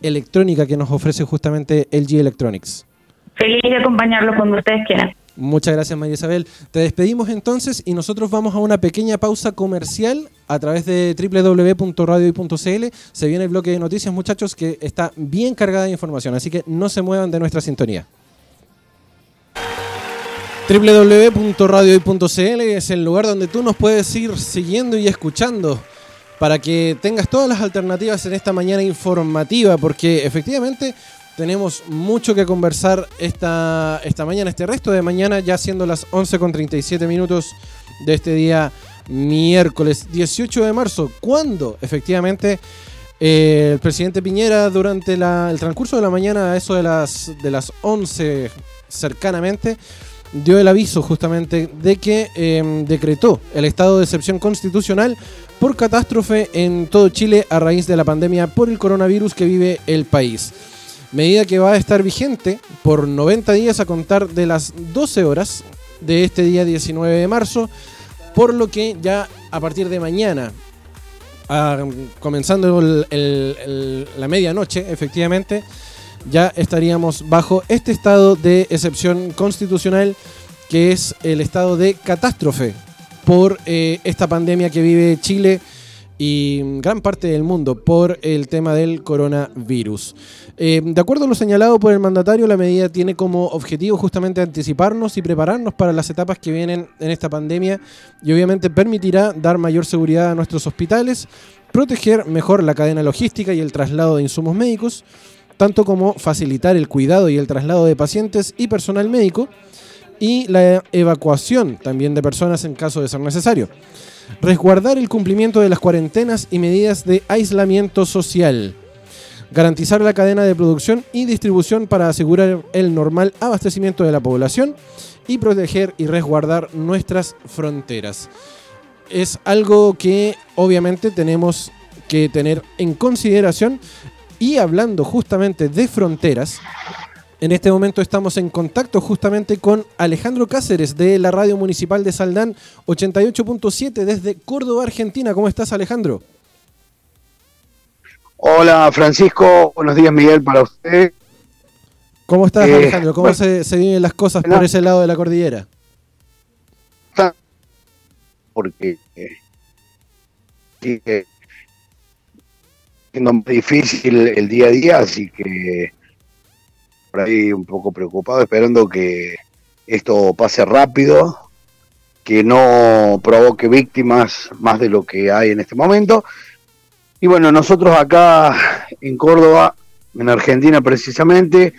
electrónica que nos ofrece justamente el G Electronics. Feliz de acompañarlo cuando ustedes quieran. Muchas gracias María Isabel. Te despedimos entonces y nosotros vamos a una pequeña pausa comercial a través de www.radioy.cl. Se viene el bloque de noticias muchachos que está bien cargada de información, así que no se muevan de nuestra sintonía. www.radioy.cl es el lugar donde tú nos puedes ir siguiendo y escuchando para que tengas todas las alternativas en esta mañana informativa, porque efectivamente tenemos mucho que conversar esta, esta mañana, este resto de mañana, ya siendo las 11 con 37 minutos de este día miércoles 18 de marzo, cuando efectivamente eh, el presidente Piñera durante el transcurso de la mañana, a eso de las, de las 11 cercanamente, dio el aviso justamente de que em, decretó el estado de excepción constitucional por catástrofe en todo Chile a raíz de la pandemia por el coronavirus que vive el país medida que va a estar vigente por 90 días a contar de las 12 horas de este día 19 de marzo, por lo que ya a partir de mañana, comenzando la medianoche, efectivamente, ya estaríamos bajo este estado de excepción constitucional que es el estado de catástrofe por eh, esta pandemia que vive Chile y gran parte del mundo por el tema del coronavirus. Eh, de acuerdo a lo señalado por el mandatario, la medida tiene como objetivo justamente anticiparnos y prepararnos para las etapas que vienen en esta pandemia y obviamente permitirá dar mayor seguridad a nuestros hospitales, proteger mejor la cadena logística y el traslado de insumos médicos, tanto como facilitar el cuidado y el traslado de pacientes y personal médico y la evacuación también de personas en caso de ser necesario resguardar el cumplimiento de las cuarentenas y medidas de aislamiento social, garantizar la cadena de producción y distribución para asegurar el normal abastecimiento de la población y proteger y resguardar nuestras fronteras. Es algo que obviamente tenemos que tener en consideración y hablando justamente de fronteras, en este momento estamos en contacto justamente con Alejandro Cáceres de la Radio Municipal de Saldán 88.7 desde Córdoba, Argentina. ¿Cómo estás Alejandro? Hola Francisco, buenos días Miguel para usted. ¿Cómo estás eh, Alejandro? ¿Cómo se, viven las cosas por ese lado de la cordillera? Porque sigue siendo muy difícil el día a día, así que ahí un poco preocupado, esperando que esto pase rápido que no provoque víctimas más de lo que hay en este momento. Y bueno, nosotros acá en Córdoba, en Argentina precisamente,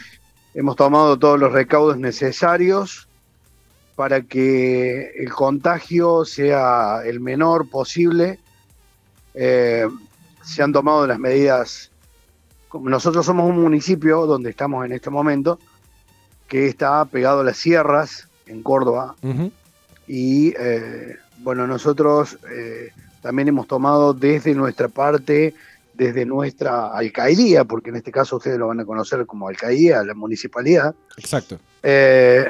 hemos tomado todos los recaudos necesarios para que el contagio sea el menor posible. Eh, se han tomado las medidas, nosotros somos un municipio donde estamos en este momento, que está pegado a las sierras en Córdoba. Y eh, bueno, nosotros eh, también hemos tomado desde nuestra parte, desde nuestra alcaldía, porque en este caso ustedes lo van a conocer como alcaldía, la municipalidad. Exacto. Eh,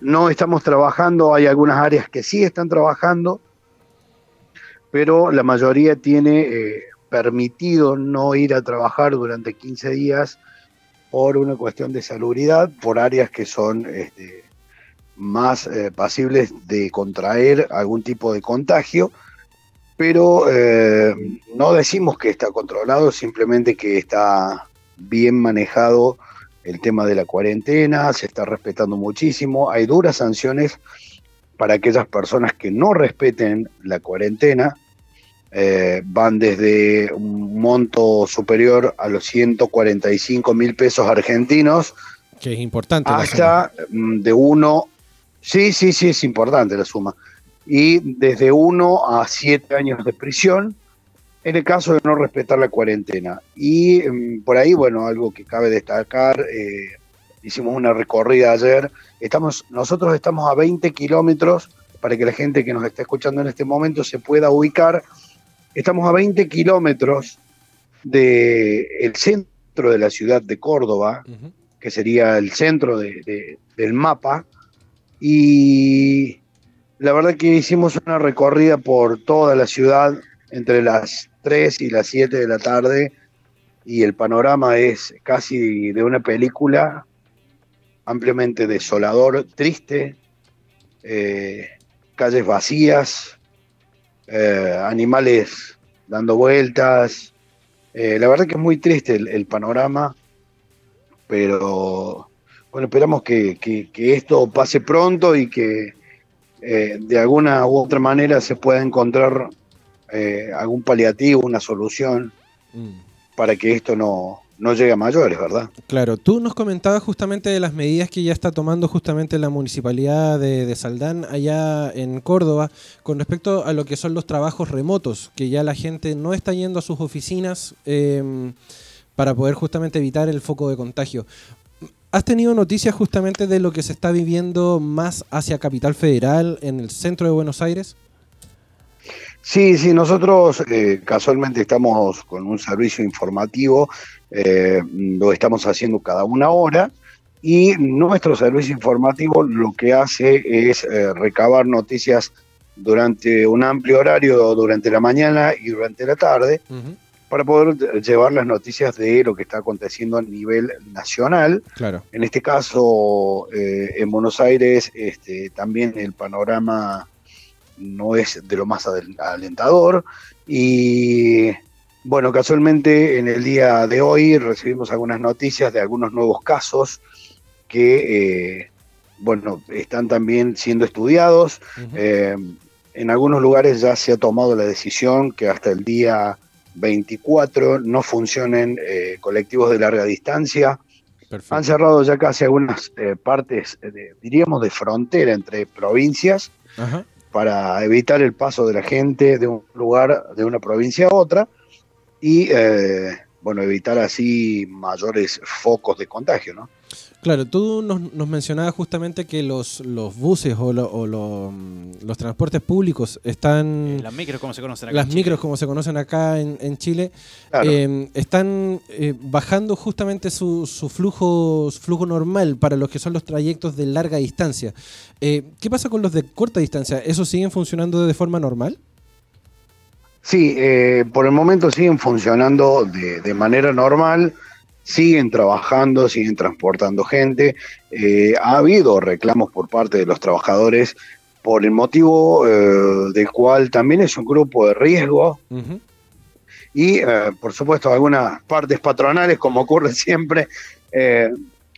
no estamos trabajando, hay algunas áreas que sí están trabajando, pero la mayoría tiene permitido no ir a trabajar durante 15 días por una cuestión de salubridad, por áreas que son este, más eh, pasibles de contraer algún tipo de contagio, pero eh, no decimos que está controlado, simplemente que está bien manejado el tema de la cuarentena, se está respetando muchísimo, hay duras sanciones para aquellas personas que no respeten la cuarentena, eh, van desde un monto superior a los 145 mil pesos argentinos. Que es importante. Hasta mm, de uno, sí, sí, sí, es importante la suma. Y desde uno a siete años de prisión en el caso de no respetar la cuarentena. Y mm, por ahí, bueno, algo que cabe destacar, eh, hicimos una recorrida ayer, estamos, nosotros estamos a 20 kilómetros para que la gente que nos está escuchando en este momento se pueda ubicar Estamos a 20 kilómetros del centro de la ciudad de Córdoba, que sería el centro del mapa, y la verdad que hicimos una recorrida por toda la ciudad entre las 3 y las 7 de la tarde, y el panorama es casi de una película ampliamente desolador, triste, eh, calles vacías, eh, animales dando vueltas. Eh, la verdad que es muy triste el, panorama, pero bueno, esperamos que, esto pase pronto y que eh, de alguna u otra manera se pueda encontrar algún paliativo, una solución mm. para que esto no, no llega a mayores, ¿verdad? Claro, tú nos comentabas justamente de las medidas que ya está tomando justamente la municipalidad de, Saldán allá en Córdoba con respecto a lo que son los trabajos remotos, que ya la gente no está yendo a sus oficinas em, para poder justamente evitar el foco de contagio. ¿Has tenido noticias justamente de lo que se está viviendo más hacia Capital Federal, en el centro de Buenos Aires? Sí, sí, nosotros eh, casualmente estamos con un servicio informativo eh, lo estamos haciendo cada una hora y nuestro servicio informativo lo que hace es eh, recabar noticias durante un amplio horario, durante la mañana y durante la tarde, para poder llevar las noticias de lo que está aconteciendo a nivel nacional. Claro. En este caso, eh, en Buenos Aires, este, también el panorama no es de lo más alentador. Y bueno, casualmente en el día de hoy recibimos algunas noticias de algunos nuevos casos que, eh, bueno, están también siendo estudiados. Eh, en algunos lugares ya se ha tomado la decisión que hasta el día 24 no funcionen eh, colectivos de larga distancia. Han cerrado ya casi algunas partes, diríamos, de frontera entre provincias para evitar el paso de la gente de un lugar, de una provincia a otra y eh, bueno, evitar así mayores focos de contagio, ¿no? Claro, tú nos, nos mencionabas justamente que los, los buses o, mm, los transportes públicos están... Eh, las micros como se conocen acá. Las micros como se conocen acá en, Chile, em, están eh, bajando justamente su, su, flujo, flujo normal para los que son los trayectos de larga distancia. ¿Qué pasa con los de corta distancia? ¿Esos siguen funcionando de forma normal? Sí, eh, por el momento siguen funcionando de, manera normal, siguen trabajando, siguen transportando gente. Eh, ha habido reclamos por parte de los trabajadores por el motivo eh, del cual también es un grupo de riesgo. Y, por supuesto, algunas partes patronales, como ocurre siempre,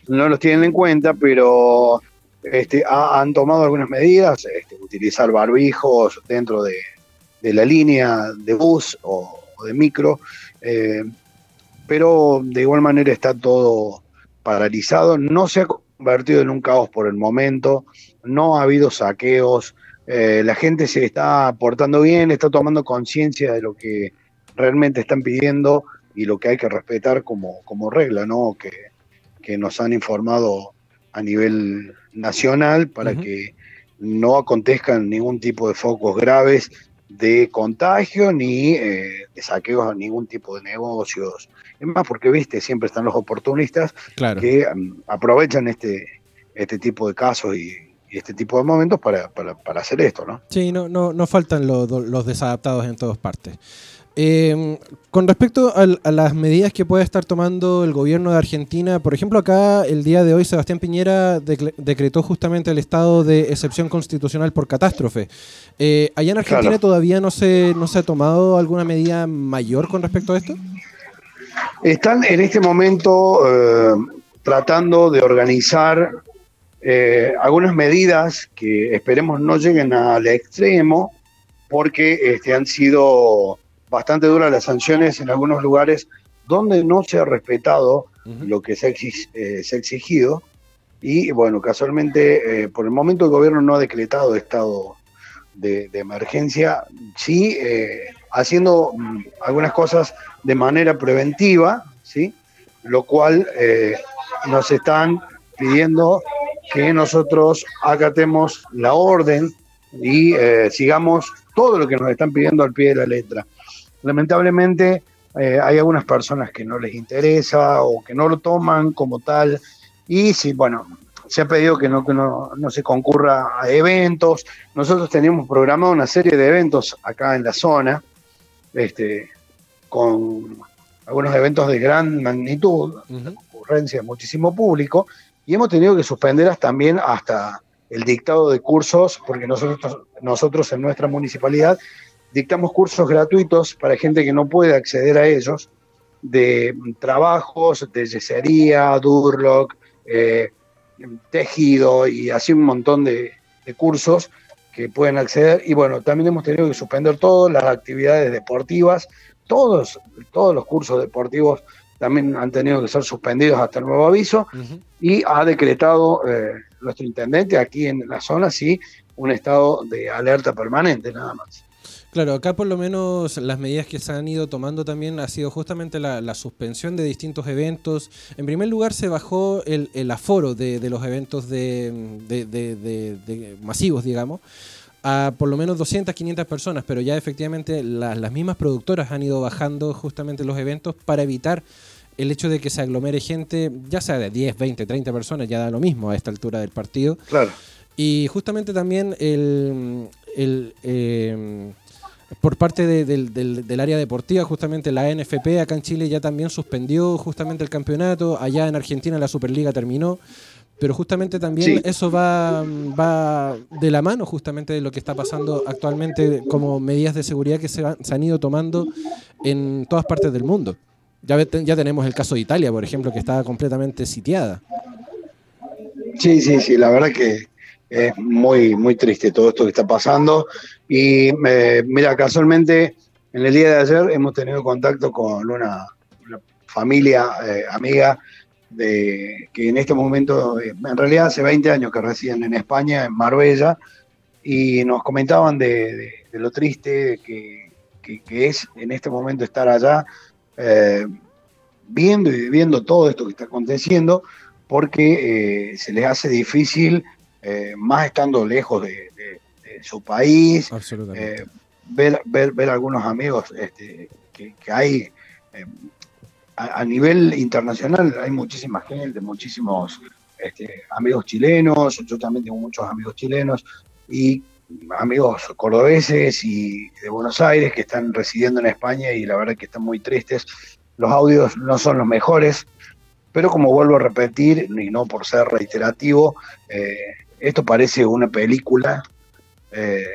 no los tienen en cuenta, pero este, han tomado algunas medidas, este, utilizar barbijos dentro de, la línea de bus o, de micro, eh, pero de igual manera está todo paralizado, no se ha convertido en un caos por el momento, no ha habido saqueos, eh, la gente se está portando bien, está tomando conciencia de lo que realmente están pidiendo y lo que hay que respetar como, como regla, ¿no? Que, que nos han informado a nivel nacional para que no acontezcan ningún tipo de focos graves de contagio ni eh, de saqueos a ningún tipo de negocios. Es más, porque viste, siempre están los oportunistas que mm, aprovechan este, este tipo de casos y, este tipo de momentos para, para, hacer esto, ¿no? Sí, no, no, no faltan los, los desadaptados en todas partes. Eh, con respecto a, las medidas que puede estar tomando el gobierno de Argentina, por ejemplo, acá el día de hoy Sebastián Piñera decretó justamente el estado de excepción constitucional por catástrofe. Eh, ¿Allá en Argentina todavía no se, no se ha tomado alguna medida mayor con respecto a esto? Están en este momento eh, tratando de organizar eh, algunas medidas que esperemos no lleguen al extremo, porque este, han sido bastante duras las sanciones en algunos lugares donde no se ha respetado lo que se ha, eh, exigido. Y bueno, casualmente, eh, por el momento el gobierno no ha decretado estado de, emergencia, sí eh, haciendo mm, algunas cosas de manera preventiva, ¿sí? lo cual nos están pidiendo que nosotros acatemos la orden y sigamos todo lo que nos están pidiendo al pie de la letra. Lamentablemente eh, hay algunas personas que no les interesa o que no lo toman como tal y sí, bueno, se ha pedido que no, no, se concurra a eventos. Nosotros teníamos programado una serie de eventos acá en la zona, este, con algunos eventos de gran magnitud, concurrencia de muchísimo público, y hemos tenido que suspenderlas también hasta el dictado de cursos, porque nosotros, nosotros en nuestra municipalidad dictamos cursos gratuitos para gente que no puede acceder a ellos, de trabajos, de yesería, durlock, eh, tejido y así un montón de, cursos que pueden acceder. Y bueno, también hemos tenido que suspender todas las actividades deportivas, todos, todos los cursos deportivos también han tenido que ser suspendidos hasta el nuevo aviso y ha decretado eh, nuestro intendente aquí en la zona, sí, un estado de alerta permanente nada más. Claro, acá por lo menos las medidas que se han ido tomando también ha sido justamente la, suspensión de distintos eventos. En primer lugar se bajó el, aforo de, los eventos de, masivos, digamos, a por lo menos 200, 500 personas, pero ya efectivamente las mismas productoras han ido bajando justamente los eventos para evitar el hecho de que se aglomere gente, ya sea de 10, 20, 30 personas, ya da lo mismo a esta altura del partido. Claro. Y justamente también el... el eh, por parte del, área deportiva, justamente la NFP acá en Chile ya también suspendió justamente el campeonato, allá en Argentina la Superliga terminó, pero justamente también eso va, va de la mano justamente de lo que está pasando actualmente como medidas de seguridad que se, han ido tomando en todas partes del mundo. Ya, ya tenemos el caso de Italia, por ejemplo, que estaba completamente sitiada. Sí, sí, sí, la verdad que es muy, muy triste todo esto que está pasando. Y eh, mira, casualmente en el día de ayer hemos tenido contacto con una, familia eh, amiga de que en este momento, eh, en realidad hace 20 años que residen en España, en Marbella, y nos comentaban de, lo triste que, que, es en este momento estar allá viendo y viviendo todo esto que está aconteciendo, porque se les hace difícil eh, más estando lejos de, su país, eh, ver, ver, ver, algunos amigos este, que, hay eh, a, nivel internacional, hay muchísima gente, muchísimos este, amigos chilenos, yo también tengo muchos amigos chilenos y amigos cordobeses y de Buenos Aires que están residiendo en España y la verdad que están muy tristes. Los audios no son los mejores, pero como vuelvo a repetir, y no por ser reiterativo, eh, esto parece una película. Eh,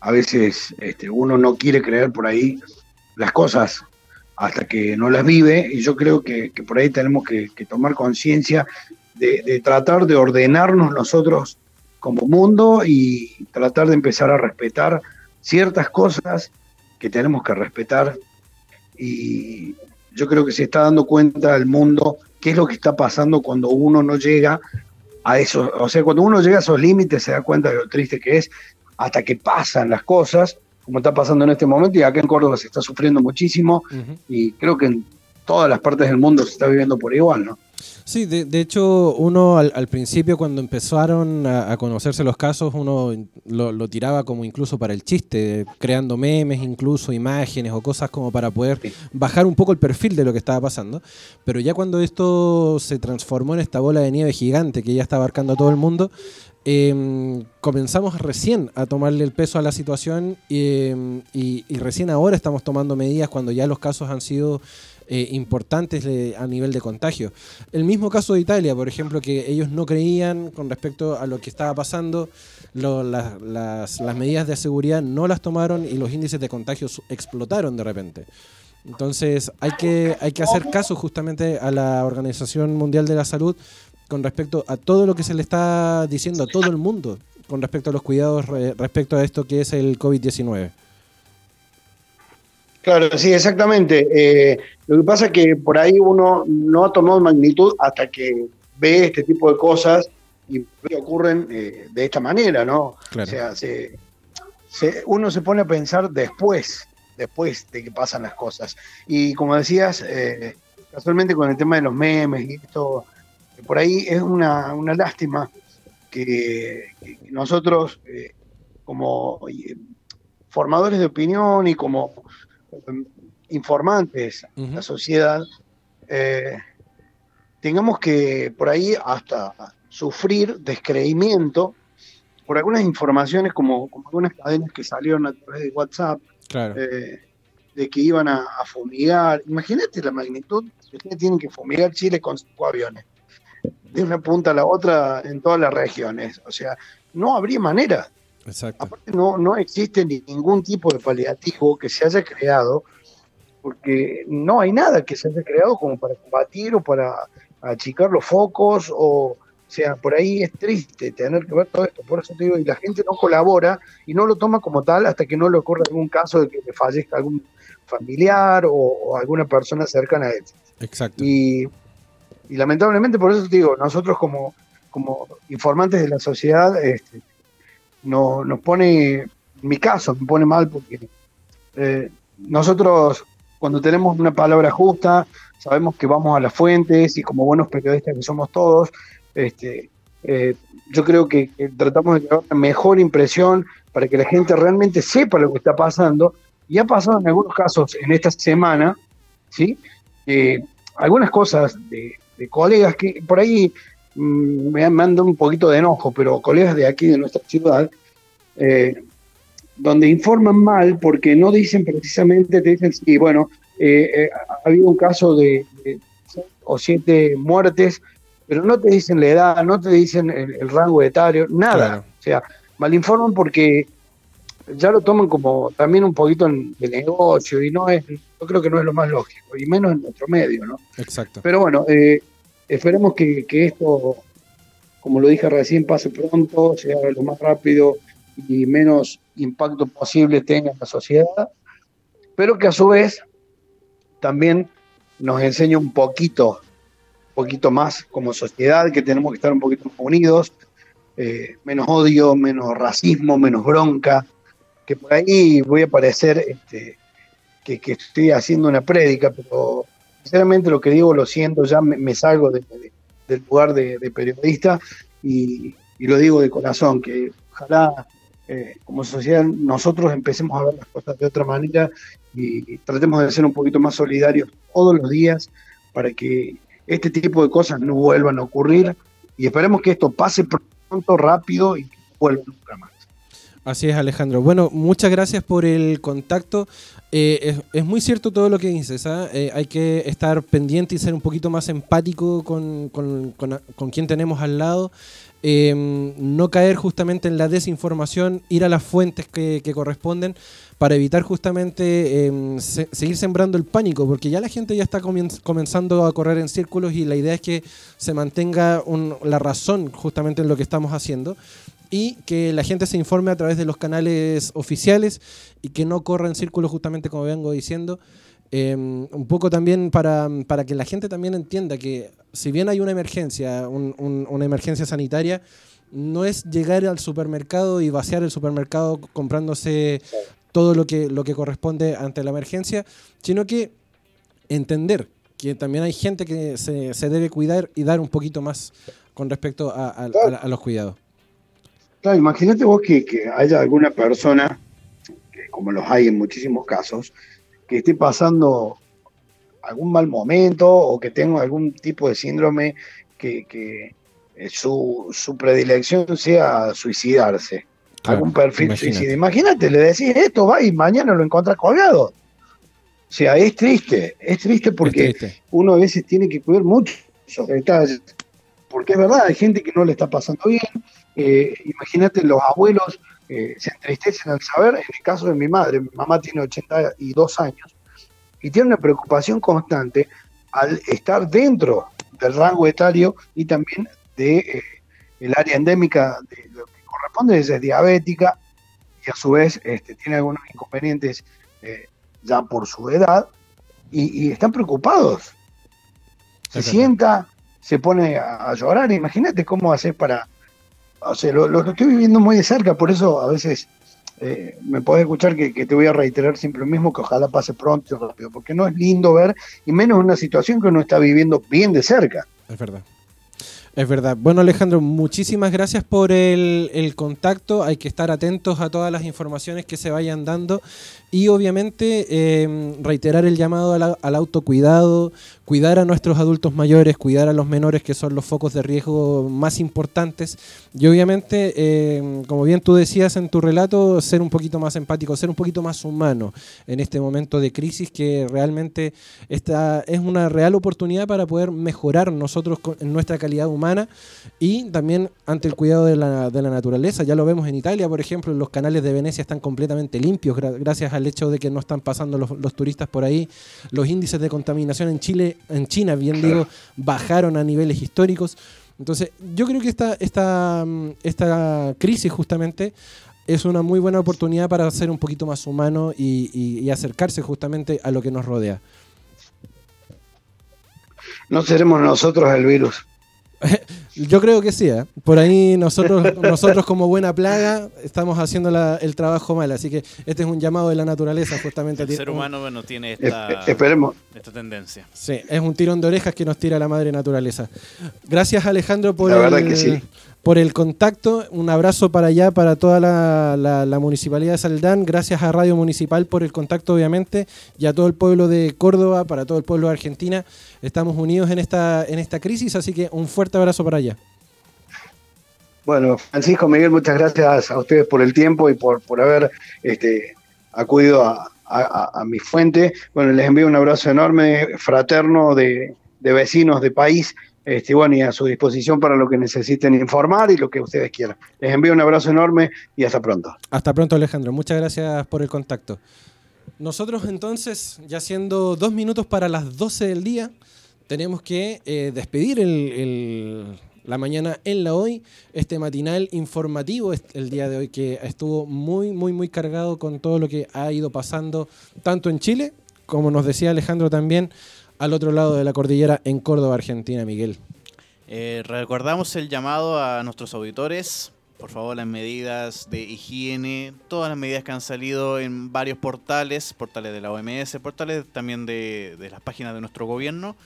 a veces este, uno no quiere creer por ahí las cosas hasta que no las vive y yo creo que, por ahí tenemos que, tomar conciencia de, tratar de ordenarnos nosotros como mundo y tratar de empezar a respetar ciertas cosas que tenemos que respetar. Y yo creo que se está dando cuenta el mundo qué es lo que está pasando cuando uno no llega a eso. O sea, cuando uno llega a esos límites se da cuenta de lo triste que es hasta que pasan las cosas, como está pasando en este momento. Y acá en Córdoba se está sufriendo muchísimo. Y creo que en todas las partes del mundo se está viviendo por igual, ¿no? Sí, de, hecho, uno al, principio cuando empezaron a, conocerse los casos, uno lo, tiraba como incluso para el chiste, creando memes, incluso imágenes o cosas como para poder bajar un poco el perfil de lo que estaba pasando. Pero ya cuando esto se transformó en esta bola de nieve gigante que ya está abarcando a todo el mundo, em, comenzamos recién a tomarle el peso a la situación em, y, recién ahora estamos tomando medidas cuando ya los casos han sido eh, importantes a nivel de contagio. El mismo caso de Italia, por ejemplo, que ellos no creían con respecto a lo que estaba pasando, las, las, medidas de seguridad no las tomaron y los índices de contagio explotaron de repente. Entonces hay que, hay que hacer caso justamente a la Organización Mundial de la Salud con respecto a todo lo que se le está diciendo a todo el mundo con respecto a los cuidados respecto a esto que es el COVID-19. Claro, sí, exactamente. Eh, lo que pasa es que por ahí uno no ha tomado magnitud hasta que ve este tipo de cosas y ocurren eh, de esta manera, ¿no? O sea, uno se pone a pensar después, después de que pasan las cosas. Y como decías, eh, casualmente con el tema de los memes y esto, por ahí es una, lástima que, que nosotros, como formadores de opinión y como informantes, la sociedad, eh, tengamos que por ahí hasta sufrir descreimiento por algunas informaciones como, algunas cadenas que salieron a través de WhatsApp, eh, de que iban a, fumigar. Imagínate la magnitud que ustedes tienen que fumigar Chile con cinco aviones, de una punta a la otra en todas las regiones. O sea, no habría manera Aparte, no, no existe ningún tipo de paliativo que se haya creado, porque no hay nada que se haya creado como para combatir o para achicar los focos, o, sea, por ahí es triste tener que ver todo esto. Por eso te digo, y la gente no colabora y no lo toma como tal hasta que no le ocurra algún caso de que le fallezca algún familiar o, alguna persona cercana a él. Exacto. Y, y, lamentablemente por eso te digo, nosotros como, como informantes de la sociedad, este, no, nos pone, en mi caso, me pone mal porque eh, nosotros cuando tenemos una palabra justa, sabemos que vamos a las fuentes y como buenos periodistas que somos todos, este, eh, yo creo que, tratamos de dar una mejor impresión para que la gente realmente sepa lo que está pasando. Y ha pasado en algunos casos en esta semana, ¿sí? algunas cosas de, colegas que por ahí me manda un poquito de enojo, pero colegas de aquí, de nuestra ciudad, eh, donde informan mal porque no dicen precisamente, te dicen, sí, bueno, eh, eh, ha habido un caso de, o siete muertes, pero no te dicen la edad, no te dicen el, rango etario, nada. O sea, mal informan porque ya lo toman como también un poquito de negocio y no es, yo creo que no es lo más lógico, y menos en nuestro medio, ¿no? Exacto. Pero bueno, eh, Esperemos que, esto, como lo dije recién, pase pronto, sea lo más rápido y menos impacto posible tenga en la sociedad, pero que a su vez también nos enseñe un poquito, un poquito más como sociedad, que tenemos que estar un poquito más unidos, eh, menos odio, menos racismo, menos bronca, que por ahí voy a parecer este, que, que estoy haciendo una prédica, pero sinceramente lo que digo lo siento, ya me, salgo del lugar de, periodista y, lo digo de corazón, que ojalá eh, como sociedad nosotros empecemos a ver las cosas de otra manera y, tratemos de ser un poquito más solidarios todos los días para que este tipo de cosas no vuelvan a ocurrir y esperemos que esto pase pronto, rápido y que vuelva nunca más. Así es, Alejandro. Bueno, muchas gracias por el contacto. Eh, es, muy cierto todo lo que dices. ¿ah? Eh, hay que estar pendiente y ser un poquito más empático con, quien tenemos al lado. Em, no caer justamente en la desinformación, ir a las fuentes que, corresponden para evitar justamente em, seguir sembrando el pánico, porque ya la gente ya está comenzando a correr en círculos y la idea es que se mantenga la razón justamente en lo que estamos haciendo y que la gente se informe a través de los canales oficiales y que no corra en círculo justamente como vengo diciendo. Em, un poco también para, para, que la gente también entienda que si bien hay una emergencia, una emergencia sanitaria, no es llegar al supermercado y vaciar el supermercado comprándose todo lo que, lo que corresponde ante la emergencia, sino que entender que también hay gente que se, se debe cuidar y dar un poquito más con respecto a, los cuidados. Claro, imagínate vos que, haya alguna persona, que como los hay en muchísimos casos, que esté pasando algún mal momento o que tenga algún tipo de síndrome que, eh, su, su, predilección sea suicidarse. algún perfil suicida. Imagínate, le decís esto, va y mañana lo encontrás colgado. O sea, es triste, es triste porque uno a veces tiene que cuidar mucho porque es verdad, hay gente que no le está pasando bien. Eh, imagínate, los abuelos eh, se entristecen al saber, en el caso de mi madre, mi mamá tiene 82 años, y tiene una preocupación constante al estar dentro del rango etario y también de eh, el área endémica de lo que corresponde, es diabética y a su vez este, tiene algunos inconvenientes ya por su edad y, están preocupados. Se sienta, se pone a, llorar. Imagínate cómo hacer para... O sea, lo, estoy viviendo muy de cerca, por eso a veces eh, me puedes escuchar que, te voy a reiterar siempre lo mismo, que ojalá pase pronto y rápido, porque no es lindo ver, y menos una situación que uno está viviendo bien de cerca. Es verdad. Es verdad. Bueno, Alejandro, muchísimas gracias por el, contacto. Hay que estar atentos a todas las informaciones que se vayan dando y obviamente em, reiterar el llamado al, autocuidado, cuidar a nuestros adultos mayores, cuidar a los menores que son los focos de riesgo más importantes y obviamente, em, como bien tú decías en tu relato, ser un poquito más empático, ser un poquito más humano en este momento de crisis que realmente esta es una real oportunidad para poder mejorar nosotros en nuestra calidad humana y también ante el cuidado de la, de la naturaleza. Ya lo vemos en Italia, por ejemplo, los canales de Venecia están completamente limpios gracias a al hecho de que no están pasando los, turistas por ahí. Los índices de contaminación en Chile, en China, bien digo, bajaron a niveles históricos. Entonces, yo creo que esta, esta, esta crisis justamente es una muy buena oportunidad para ser un poquito más humano y acercarse justamente a lo que nos rodea. No seremos nosotros el virus. Yo creo que sí, ¿eh? por ahí nosotros, nosotros como buena plaga estamos haciendo el trabajo mal, así que este es un llamado de la naturaleza justamente. El ser humano bueno, tiene esta, Esperemos. esta tendencia. Sí, es un tirón de orejas que nos tira la madre naturaleza. Gracias Alejandro por, el, por el contacto, un abrazo para allá, para toda la, la Municipalidad de Saldán, gracias a Radio Municipal por el contacto obviamente y a todo el pueblo de Córdoba, para todo el pueblo de Argentina. Estamos unidos en esta, en esta crisis, así que un fuerte abrazo para allá. Bueno, Francisco Miguel, muchas gracias a ustedes por el tiempo y por, por haber este, acudido a, mi fuente. Bueno, les envío un abrazo enorme, fraterno de, vecinos de país. Este, bueno, y a su disposición para lo que necesiten informar y lo que ustedes quieran. Les envío un abrazo enorme y hasta pronto. Hasta pronto, Alejandro. Muchas gracias por el contacto. Nosotros entonces, ya siendo dos minutos para las 12 del día, tenemos que eh, despedir la mañana en la hoy, este matinal informativo el día de hoy que estuvo muy, muy, muy cargado con todo lo que ha ido pasando tanto en Chile, como nos decía Alejandro también, al otro lado de la cordillera en Córdoba, Argentina, Miguel. Eh, recordamos el llamado a nuestros auditores por favor, las medidas de higiene, todas las medidas que han salido en varios portales, portales de la OMS, portales también de, las páginas de nuestro gobierno.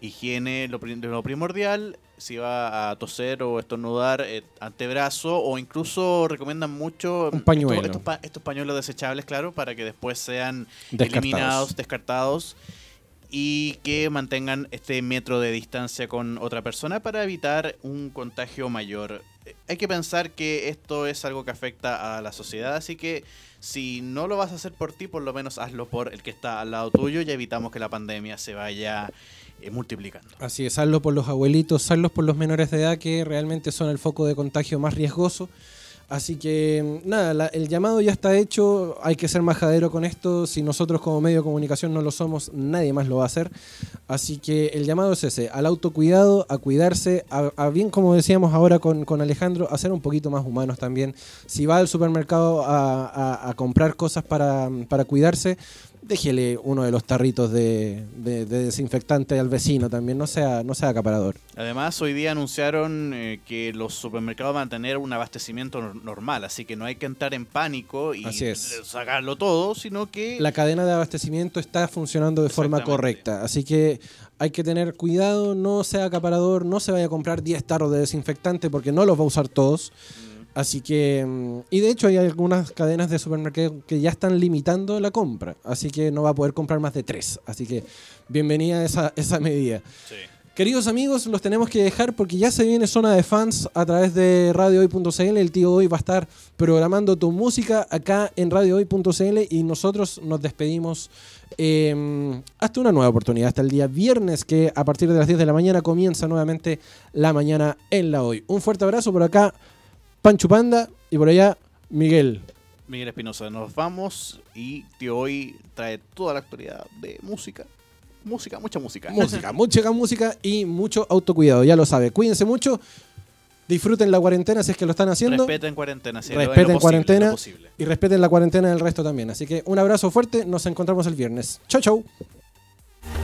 Higiene, lo, lo primordial, si va a toser o estornudar, eh, antebrazo, o incluso recomiendan mucho Un pañuelo. Estos, pañuelos desechables, claro, para que después sean eliminados, descartados y que mantengan este metro de distancia con otra persona para evitar un contagio mayor hay que pensar que esto es algo que afecta a la sociedad, así que si no lo vas a hacer por ti, por lo menos hazlo por el que está al lado tuyo y evitamos que la pandemia se vaya eh, multiplicando. Así es, hazlo por los abuelitos, hazlo por los menores de edad que realmente son el foco de contagio más riesgoso. Así que nada, el llamado ya está hecho, hay que ser majadero con esto, si nosotros como medio de comunicación no lo somos, nadie más lo va a hacer. Así que el llamado es ese, al autocuidado, a cuidarse, a, bien como decíamos ahora con, con, Alejandro, a ser un poquito más humanos también. Si va al supermercado a, a comprar cosas para, para cuidarse, déjele uno de los tarritos de, desinfectante al vecino también, no sea, no sea acaparador. Además, hoy día anunciaron eh, que los supermercados van a tener un abastecimiento normal, así que no hay que entrar en pánico y sacarlo todo, sino que... La cadena de abastecimiento está funcionando de forma correcta, así que hay que tener cuidado, no sea acaparador, no se vaya a comprar 10 tarros de desinfectante porque no los va a usar todos. Así que, mm, y de hecho hay algunas cadenas de supermercados que ya están limitando la compra, así que no va a poder comprar más de tres. Así que bienvenida a esa, esa medida. Queridos amigos, los tenemos que dejar porque ya se viene zona de fans a través de radiohoy.cl. El tío hoy va a estar programando tu música acá en radiohoy.cl y nosotros nos despedimos em, hasta una nueva oportunidad, hasta el día viernes que a partir de las 10 de la mañana comienza nuevamente la mañana en la hoy. Un fuerte abrazo por acá. Pancho Panda y por allá Miguel. Miguel Espinosa, nos vamos y tío hoy trae toda la actualidad de música. Música, mucha música. Música, mucha música y mucho autocuidado, ya lo sabe. Cuídense mucho, disfruten la cuarentena si es que lo están haciendo. Respeten cuarentena, si respeten cuarentena y respeten la cuarentena del resto también. Así que un abrazo fuerte, nos encontramos el viernes. Chau, chau.